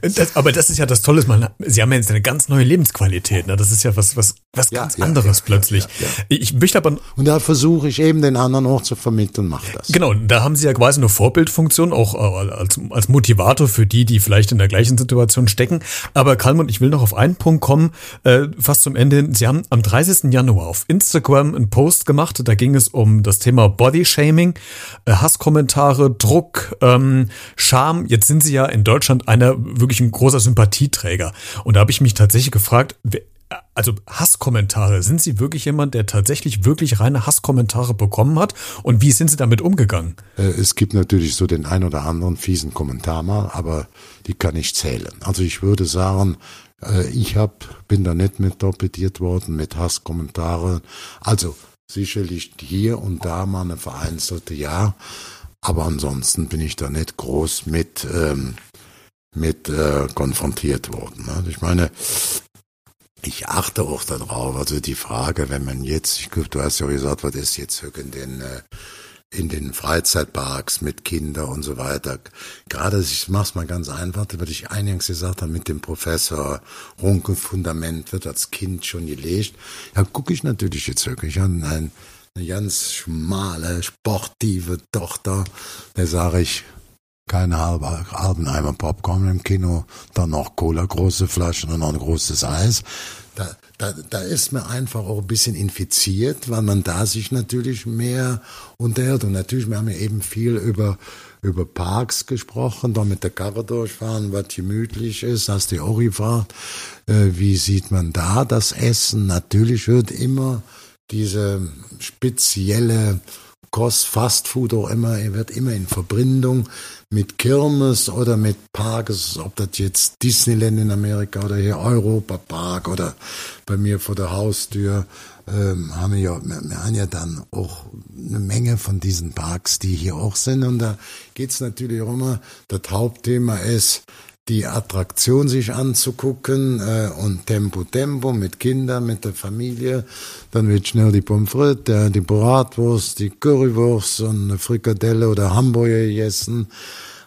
Das, aber das ist ja das Tolle, man, sie haben ja jetzt eine ganz neue Lebensqualität. Ne? Das ist ja was, was, was ja, ganz ja, anderes ja, plötzlich. Ich möchte aber und da versuche ich eben den anderen auch zu vermitteln, mach das. Genau, da haben sie ja quasi eine Vorbildfunktion, auch äh, als, als Motivator für die, die vielleicht in der gleichen Situation stecken. Aber Kalmund, ich will noch auf einen Punkt kommen, äh, fast zum Ende. Sie haben am 30. Januar auf Instagram einen Post gemacht, da ging es um das Thema Bodyshaming, äh, Hasskommentare, Druck, ähm, Scham. Jetzt sind sie ja in Deutschland einer wirklich ein großer Sympathieträger. Und da habe ich mich tatsächlich gefragt, also Hasskommentare, sind Sie wirklich jemand, der tatsächlich wirklich reine Hasskommentare bekommen hat? Und wie sind Sie damit umgegangen? Äh, es gibt natürlich so den ein oder anderen fiesen Kommentar mal, aber die kann ich zählen. Also ich würde sagen, äh, ich hab, bin da nicht mit torpediert worden mit Hasskommentaren. Also sicherlich hier und da mal eine vereinzelte, ja. Aber ansonsten bin ich da nicht groß mit ähm, mit äh, konfrontiert worden. Ne? Ich meine, ich achte auch darauf, also die Frage, wenn man jetzt, ich glaube, du hast ja gesagt, was ist jetzt in den, äh, in den Freizeitparks mit Kindern und so weiter. Gerade, ich mach's mal ganz einfach, was ich eingangs gesagt habe mit dem Professor Runkel Fundament wird als Kind schon gelegt. Ja, gucke ich natürlich jetzt wirklich an ein, eine ganz schmale, sportive Tochter, der sage ich, keine halbe, halben Eimer Popcorn im Kino, dann noch Cola, große Flaschen und noch ein großes Eis. Da, da, da ist man einfach auch ein bisschen infiziert, weil man da sich natürlich mehr unterhält. Und natürlich, wir haben ja eben viel über, über Parks gesprochen, da mit der Karre durchfahren, was gemütlich ist, hast die gefragt, äh, wie sieht man da das Essen? Natürlich wird immer diese spezielle Kost, Fast Food auch immer, er wird immer in Verbindung mit Kirmes oder mit Parks, ob das jetzt Disneyland in Amerika oder hier Europa Park oder bei mir vor der Haustür, ähm, haben wir ja, wir haben ja dann auch eine Menge von diesen Parks, die hier auch sind. Und da geht's natürlich auch immer, das Hauptthema ist, die Attraktion sich anzugucken äh, und Tempo Tempo mit Kindern, mit der Familie. Dann wird schnell die Pommes frites, die Bratwurst, die Currywurst und eine Frikadelle oder Hamburger gegessen.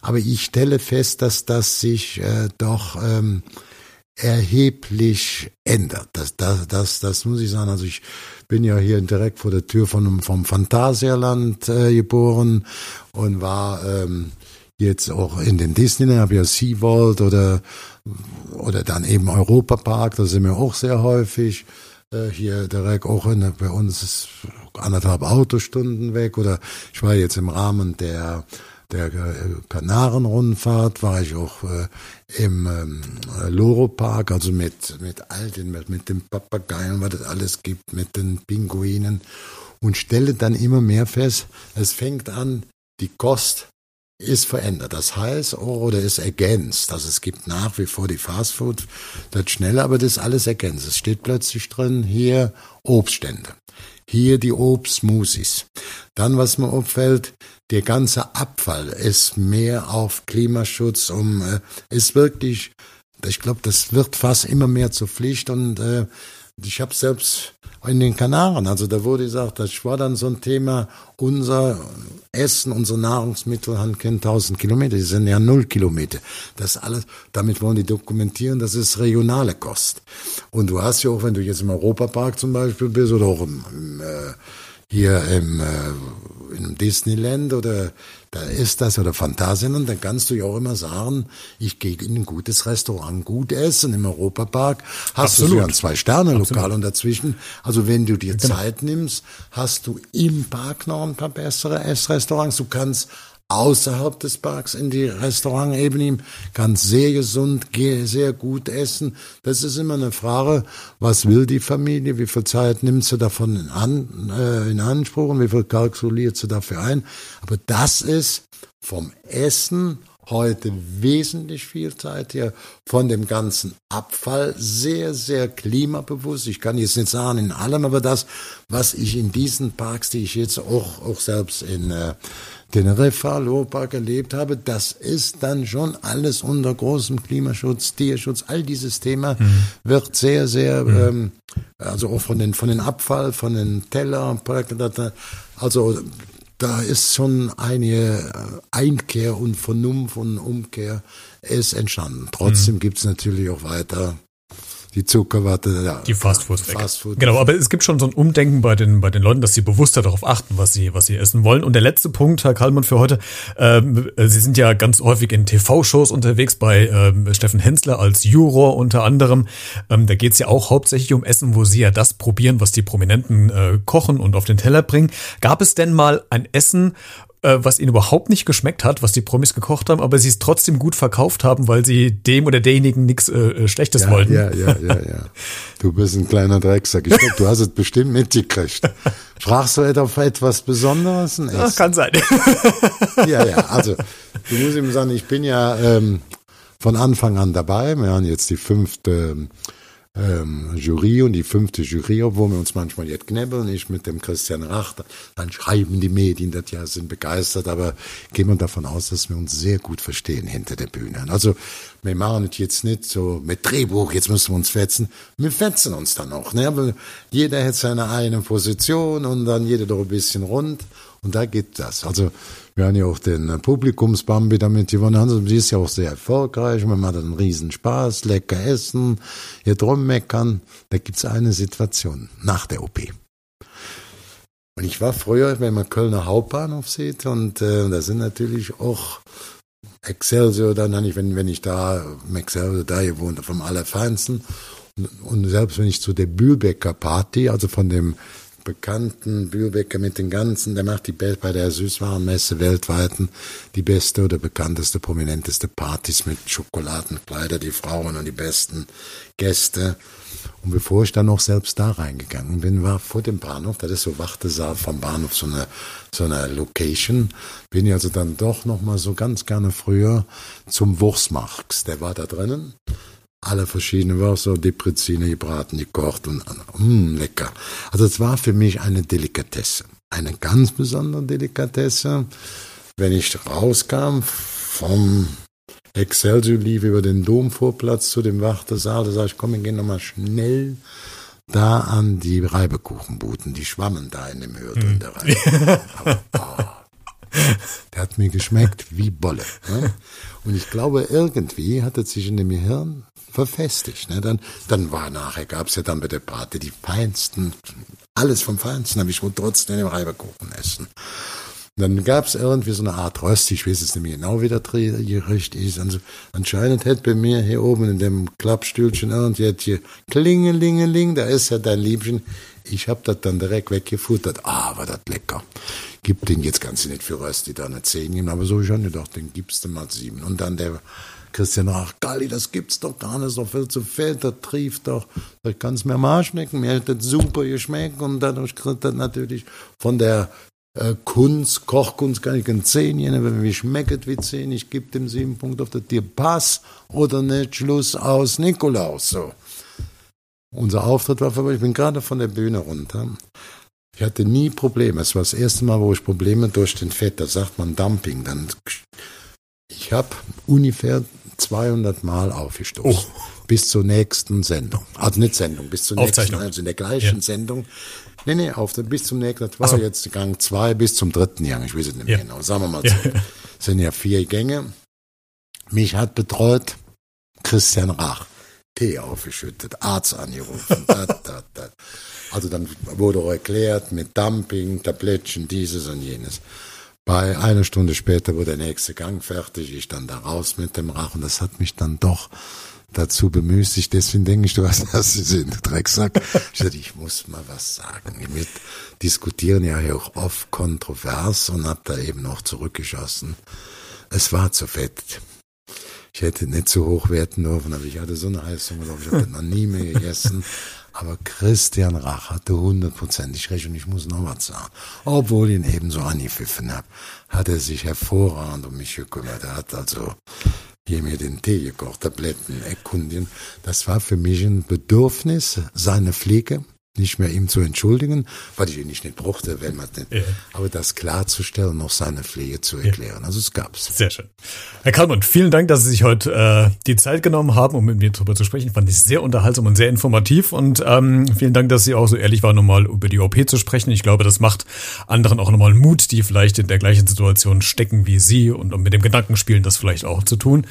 Aber ich stelle fest, dass das sich äh, doch ähm, erheblich ändert. Das, das, das, das muss ich sagen. Also ich bin ja hier direkt vor der Tür von, vom Phantasialand äh, geboren und war ähm, jetzt auch in den Disneyland, habe ja SeaWorld oder, oder dann eben Europa Park, da sind wir auch sehr häufig. Äh, hier direkt auch in, bei uns ist anderthalb Autostunden weg oder ich war jetzt im Rahmen der der äh, Kanarenrundfahrt war ich auch äh, im ähm, Loro Park, also mit mit all den mit, mit den Papageien, was es alles gibt, mit den Pinguinen und stelle dann immer mehr fest, es fängt an, die Kost ist verändert. Das heißt, oh, oder ist ergänzt. Also es gibt nach wie vor die Fastfood, das schnell, aber das alles ergänzt. Es steht plötzlich drin, hier Obststände. Hier die Obstmusis. Dann, was mir auffällt, der ganze Abfall ist mehr auf Klimaschutz, um, äh, ist wirklich, ich glaube, das wird fast immer mehr zur Pflicht und äh, ich habe selbst in den Kanaren, also da wurde gesagt, das war dann so ein Thema, unser Essen, unsere Nahrungsmittel haben kennen 1000 Kilometer, die sind ja null Kilometer. Das alles, damit wollen die dokumentieren, das ist regionale Kost. Und du hast ja auch, wenn du jetzt im Europapark zum Beispiel bist oder auch im, im äh, hier im, äh, im Disneyland oder da ist das oder Phantasialand, dann kannst du ja auch immer sagen, ich gehe in ein gutes Restaurant gut essen. Im Europapark hast Absolut. du ja ein Zwei-Sterne-Lokal und dazwischen, also wenn du dir genau. Zeit nimmst, hast du im Park noch ein paar bessere Essrestaurants. Du kannst außerhalb des Parks in die Restaurantebene, kann sehr gesund, sehr gut essen. Das ist immer eine Frage, was will die Familie, wie viel Zeit nimmt sie davon in, an, äh, in Anspruch und wie viel kalkuliert sie dafür ein. Aber das ist vom Essen heute wesentlich viel Zeit hier von dem ganzen Abfall sehr, sehr klimabewusst. Ich kann jetzt nicht sagen in allem, aber das, was ich in diesen Parks, die ich jetzt auch, auch selbst in äh, Teneriffa, Lohpark erlebt habe, das ist dann schon alles unter großem Klimaschutz, Tierschutz, all dieses Thema mhm. wird sehr, sehr, mhm. ähm, also auch von den, von den Abfall, von den Teller, also da ist schon eine Einkehr und Vernunft und Umkehr ist entstanden. Trotzdem mhm. gibt es natürlich auch weiter die Zuckerwatte, ja. Die Fastfood. Fast genau, aber es gibt schon so ein Umdenken bei den, bei den Leuten, dass sie bewusster darauf achten, was sie, was sie essen wollen. Und der letzte Punkt, Herr Kallmann, für heute. Ähm, sie sind ja ganz häufig in TV-Shows unterwegs bei ähm, Steffen Hensler als Juror unter anderem. Ähm, da geht's ja auch hauptsächlich um Essen, wo sie ja das probieren, was die Prominenten äh, kochen und auf den Teller bringen. Gab es denn mal ein Essen, äh, was ihnen überhaupt nicht geschmeckt hat, was die Promis gekocht haben, aber sie es trotzdem gut verkauft haben, weil sie dem oder derjenigen nichts äh, äh, Schlechtes ja, wollten. Ja, ja, ja, ja. Du bist ein kleiner Drecksack. Ich glaub, du hast es bestimmt mitgekriegt. Fragst du etwa etwas Besonderes? Ach, kann sein. ja, ja, also du musst ihm sagen, ich bin ja ähm, von Anfang an dabei. Wir haben jetzt die fünfte ähm, Jury und die fünfte Jury, obwohl wir uns manchmal jetzt knebeln, ich mit dem Christian Rachter, dann schreiben die Medien das ja, sind begeistert, aber gehen wir davon aus, dass wir uns sehr gut verstehen hinter der Bühne. Also wir machen es jetzt nicht so mit Drehbuch, jetzt müssen wir uns fetzen, wir fetzen uns dann auch. Ne? Aber jeder hat seine eigene Position und dann jeder doch ein bisschen rund und da geht das. Also wir haben ja auch den äh, Publikumsbambi damit gewonnen. Also, sie ist ja auch sehr erfolgreich. Man hat einen Riesenspaß, lecker essen, hier drum meckern. Da gibt's eine Situation nach der OP. Und ich war früher, wenn man Kölner Hauptbahnhof sieht, und äh, da sind natürlich auch Excelsior, dann wenn, wenn ich da Excelsior da gewohnt, vom Allerfeinsten. Und, und selbst wenn ich zu der Bühlbecker Party, also von dem bekannten Bühlbecker mit den ganzen, der macht die bei der Süßwarenmesse weltweiten die beste oder bekannteste, prominenteste Partys mit Schokoladenkleider, die Frauen und die besten Gäste. Und bevor ich dann noch selbst da reingegangen bin, war vor dem Bahnhof, das ist so Wartesaal vom Bahnhof, so eine, so eine Location, bin ich also dann doch noch mal so ganz gerne früher zum Wurstmarks. Der war da drinnen alle verschiedenen Würste, die Prezine gebraten, gekocht und mm, lecker. Also es war für mich eine Delikatesse, eine ganz besondere Delikatesse. Wenn ich rauskam vom Excelsior lief über den Domvorplatz zu dem Wartesaal, da sag ich, komm, wir gehen nochmal schnell da an die Reibekuchenbuten, die schwammen da in dem Hürde hm. der Reibe. Aber, oh, der hat mir geschmeckt wie Bolle. Ne? Und ich glaube, irgendwie hat es sich in dem Gehirn verfestigt. Ne? Dann, dann war nachher, gab es ja dann bei der Party die feinsten, alles vom Feinsten, aber ich wollte trotzdem den Reiberkuchen essen. dann gab es irgendwie so eine Art Röst, ich weiß es nicht mehr genau, wie das Gericht ist. Also, anscheinend hätte bei mir hier oben in dem Klappstühlchen irgendwie hier Klingelingeling, da ist ja dein Liebchen. Ich hab das dann direkt weggefuttert. Ah, war das lecker. Gib den jetzt ganz nicht für Rösti da eine 10 geben, aber so schon gedacht, den gibst du mal sieben. Und dann der Christian, ach Galli, das gibt's doch gar nicht, so viel zu fett, das trieft doch. Ich kann es mir mal schmecken, mir hat das super geschmeckt und dadurch kriegt das natürlich von der äh, Kunst, Kochkunst kann ich ein 10 geben, wenn mir schmeckt wie 10, ich gebe dem sieben Punkte auf das dir Pass oder nicht, Schluss aus Nikolaus, so. Unser Auftritt war vorbei, ich bin gerade von der Bühne runter. Ich hatte nie Probleme. Es war das erste Mal, wo ich Probleme durch den Fett, da sagt man Dumping. Dann ich habe ungefähr 200 Mal aufgestoßen. Oh. Bis zur nächsten Sendung. Also nicht Sendung, bis zur nächsten, also in der gleichen ja. Sendung. Nee, nee, auf bis zum nächsten, das war so. jetzt Gang zwei bis zum dritten Gang, ich weiß es nicht mehr ja. genau. Sagen wir mal so. Ja. sind ja vier Gänge. Mich hat betreut Christian Rach. Tee aufgeschüttet, Arzt angerufen. dat, dat, dat. Also dann wurde auch erklärt mit Dumping, Tablettchen, dieses und jenes. Bei einer Stunde später wurde der nächste Gang fertig, ich dann da raus mit dem Rach und das hat mich dann doch dazu bemüßigt. Deswegen denke ich, du hast das in Drecksack. Ich sagte, ich muss mal was sagen. Wir diskutieren ja auch oft kontrovers und hab da eben noch zurückgeschossen. Es war zu fett. Ich hätte nicht so hoch werten dürfen, aber ich hatte so eine Heißung, ich habe noch nie mehr gegessen. Aber Christian Rach hatte hundertprozentig recht und ich muss noch was sagen. Obwohl ich ihn eben so angepfiffen habe, hat er sich hervorragend um mich gekümmert. Er hat also hier mir den Tee gekocht, Tabletten erkundigen. Das war für mich ein Bedürfnis, seine Pflege nicht mehr ihm zu entschuldigen, weil ich ihn nicht, nicht brauchte, wenn man nicht, ja. aber das klarzustellen, noch seine Pflege zu erklären. Ja. Also es gab's. Sehr schön. Herr Kalmund, vielen Dank, dass Sie sich heute äh, die Zeit genommen haben, um mit mir darüber zu sprechen. Fand ich sehr unterhaltsam und sehr informativ und ähm, vielen Dank, dass Sie auch so ehrlich waren, nochmal über die OP zu sprechen. Ich glaube, das macht anderen auch nochmal Mut, die vielleicht in der gleichen Situation stecken wie Sie und um mit dem Gedanken spielen, das vielleicht auch zu tun.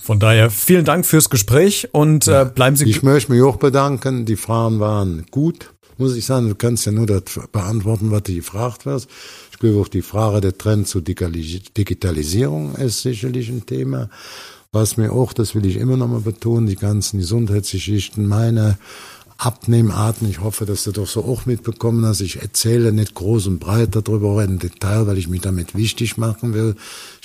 Von daher vielen Dank fürs Gespräch und äh, bleiben Sie. Ich möchte mich auch bedanken. Die Fragen waren gut, muss ich sagen. Du kannst ja nur das beantworten, was du gefragt wirst. Ich glaube auch die Frage der Trend zur Digitalisierung ist sicherlich ein Thema. Was mir auch, das will ich immer noch mal betonen, die ganzen Gesundheitsgeschichten, meine Abnehmarten. Ich hoffe, dass du doch so auch mitbekommen hast. Ich erzähle nicht groß und breit darüber, auch im Detail, weil ich mich damit wichtig machen will.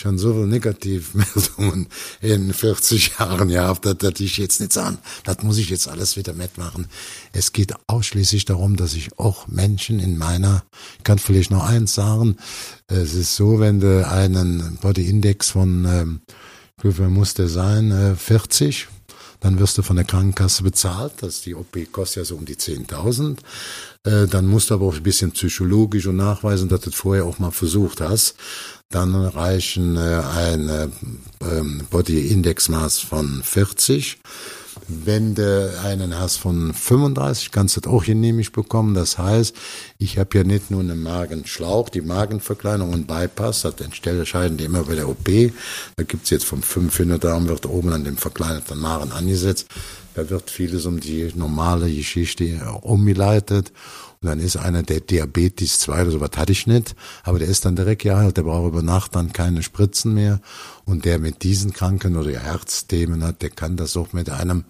Habe so viele Negativmeldungen in 40 Jahren gehabt, dass ich jetzt nicht sagen, das muss ich jetzt alles wieder mitmachen. Es geht ausschließlich darum, dass ich auch Menschen in meiner, ich kann vielleicht noch eins sagen, es ist so, wenn du einen Body Index von, ähm, wie viel muss der sein, 40, äh, dann wirst du von der Krankenkasse bezahlt. Das die OP kostet ja so um die 10.000. Äh, dann musst du aber auch ein bisschen psychologisch und nachweisen, dass du das vorher auch mal versucht hast. Dann reichen äh, ein äh, ähm, Body Index Maß von 40 wenn du einen hast von 35, kannst du das auch genehmigt bekommen. Das heißt, ich habe ja nicht nur einen Magenschlauch, die Magenverkleinerung und Bypass, das entscheiden die immer bei der OP. Da gibt's jetzt vom 500 Arm wird oben an dem verkleinerten Magen angesetzt. Da wird vieles um die normale Geschichte umgeleitet. Und dann ist einer, der Diabetes 2 oder sowas hatte ich nicht, aber der ist dann direkt geheilt, der braucht über Nacht dann keine Spritzen mehr. Und der mit diesen Kranken oder Herzthemen hat, der kann das auch mit einem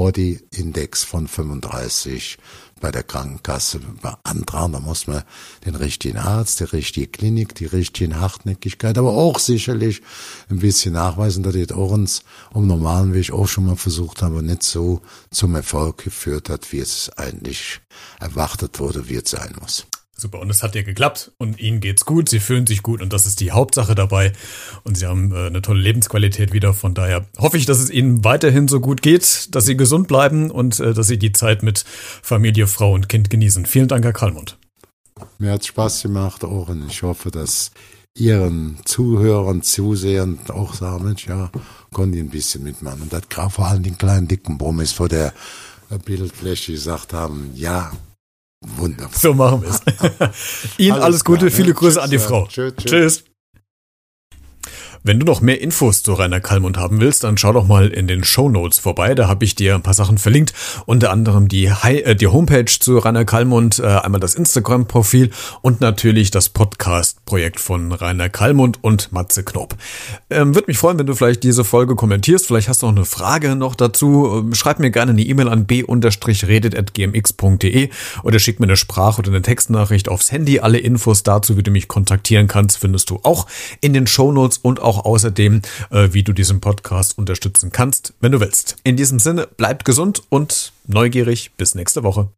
Body Index von 35 bei der Krankenkasse beantragen. Da muss man den richtigen Arzt, die richtige Klinik, die richtige Hartnäckigkeit, aber auch sicherlich ein bisschen nachweisen, dass das uns um normalen Weg auch schon mal versucht haben, aber nicht so zum Erfolg geführt hat, wie es eigentlich erwartet wurde, wie es sein muss. Super, und es hat ja geklappt und Ihnen geht's gut, Sie fühlen sich gut und das ist die Hauptsache dabei und Sie haben äh, eine tolle Lebensqualität wieder. Von daher hoffe ich, dass es Ihnen weiterhin so gut geht, dass Sie gesund bleiben und äh, dass Sie die Zeit mit Familie, Frau und Kind genießen. Vielen Dank, Herr Kalmund. Mir hat Spaß gemacht auch und ich hoffe, dass Ihren Zuhörern, Zusehern auch sagen, Mensch, ja, konnte ich ein bisschen mitmachen. Und das gerade vor allem den kleinen dicken Brummis vor der Bildfläche gesagt haben, ja, Wunderbar. So machen wir es. Ihnen alles, alles Gute, klar, viele Grüße an die Frau. Tschüss. tschüss. tschüss. Wenn du noch mehr Infos zu Rainer Kallmund haben willst, dann schau doch mal in den Show Notes vorbei. Da habe ich dir ein paar Sachen verlinkt. Unter anderem die, Hi äh, die Homepage zu Rainer Kallmund, äh, einmal das Instagram-Profil und natürlich das Podcast-Projekt von Rainer Kallmund und Matze Knob. Ähm, Würde mich freuen, wenn du vielleicht diese Folge kommentierst. Vielleicht hast du auch eine Frage noch dazu. Ähm, schreib mir gerne eine E-Mail an b-redet.gmx.de oder schick mir eine Sprach- oder eine Textnachricht aufs Handy. Alle Infos dazu, wie du mich kontaktieren kannst, findest du auch in den Show Notes und auch auch außerdem, äh, wie du diesen Podcast unterstützen kannst, wenn du willst. In diesem Sinne, bleibt gesund und neugierig. Bis nächste Woche.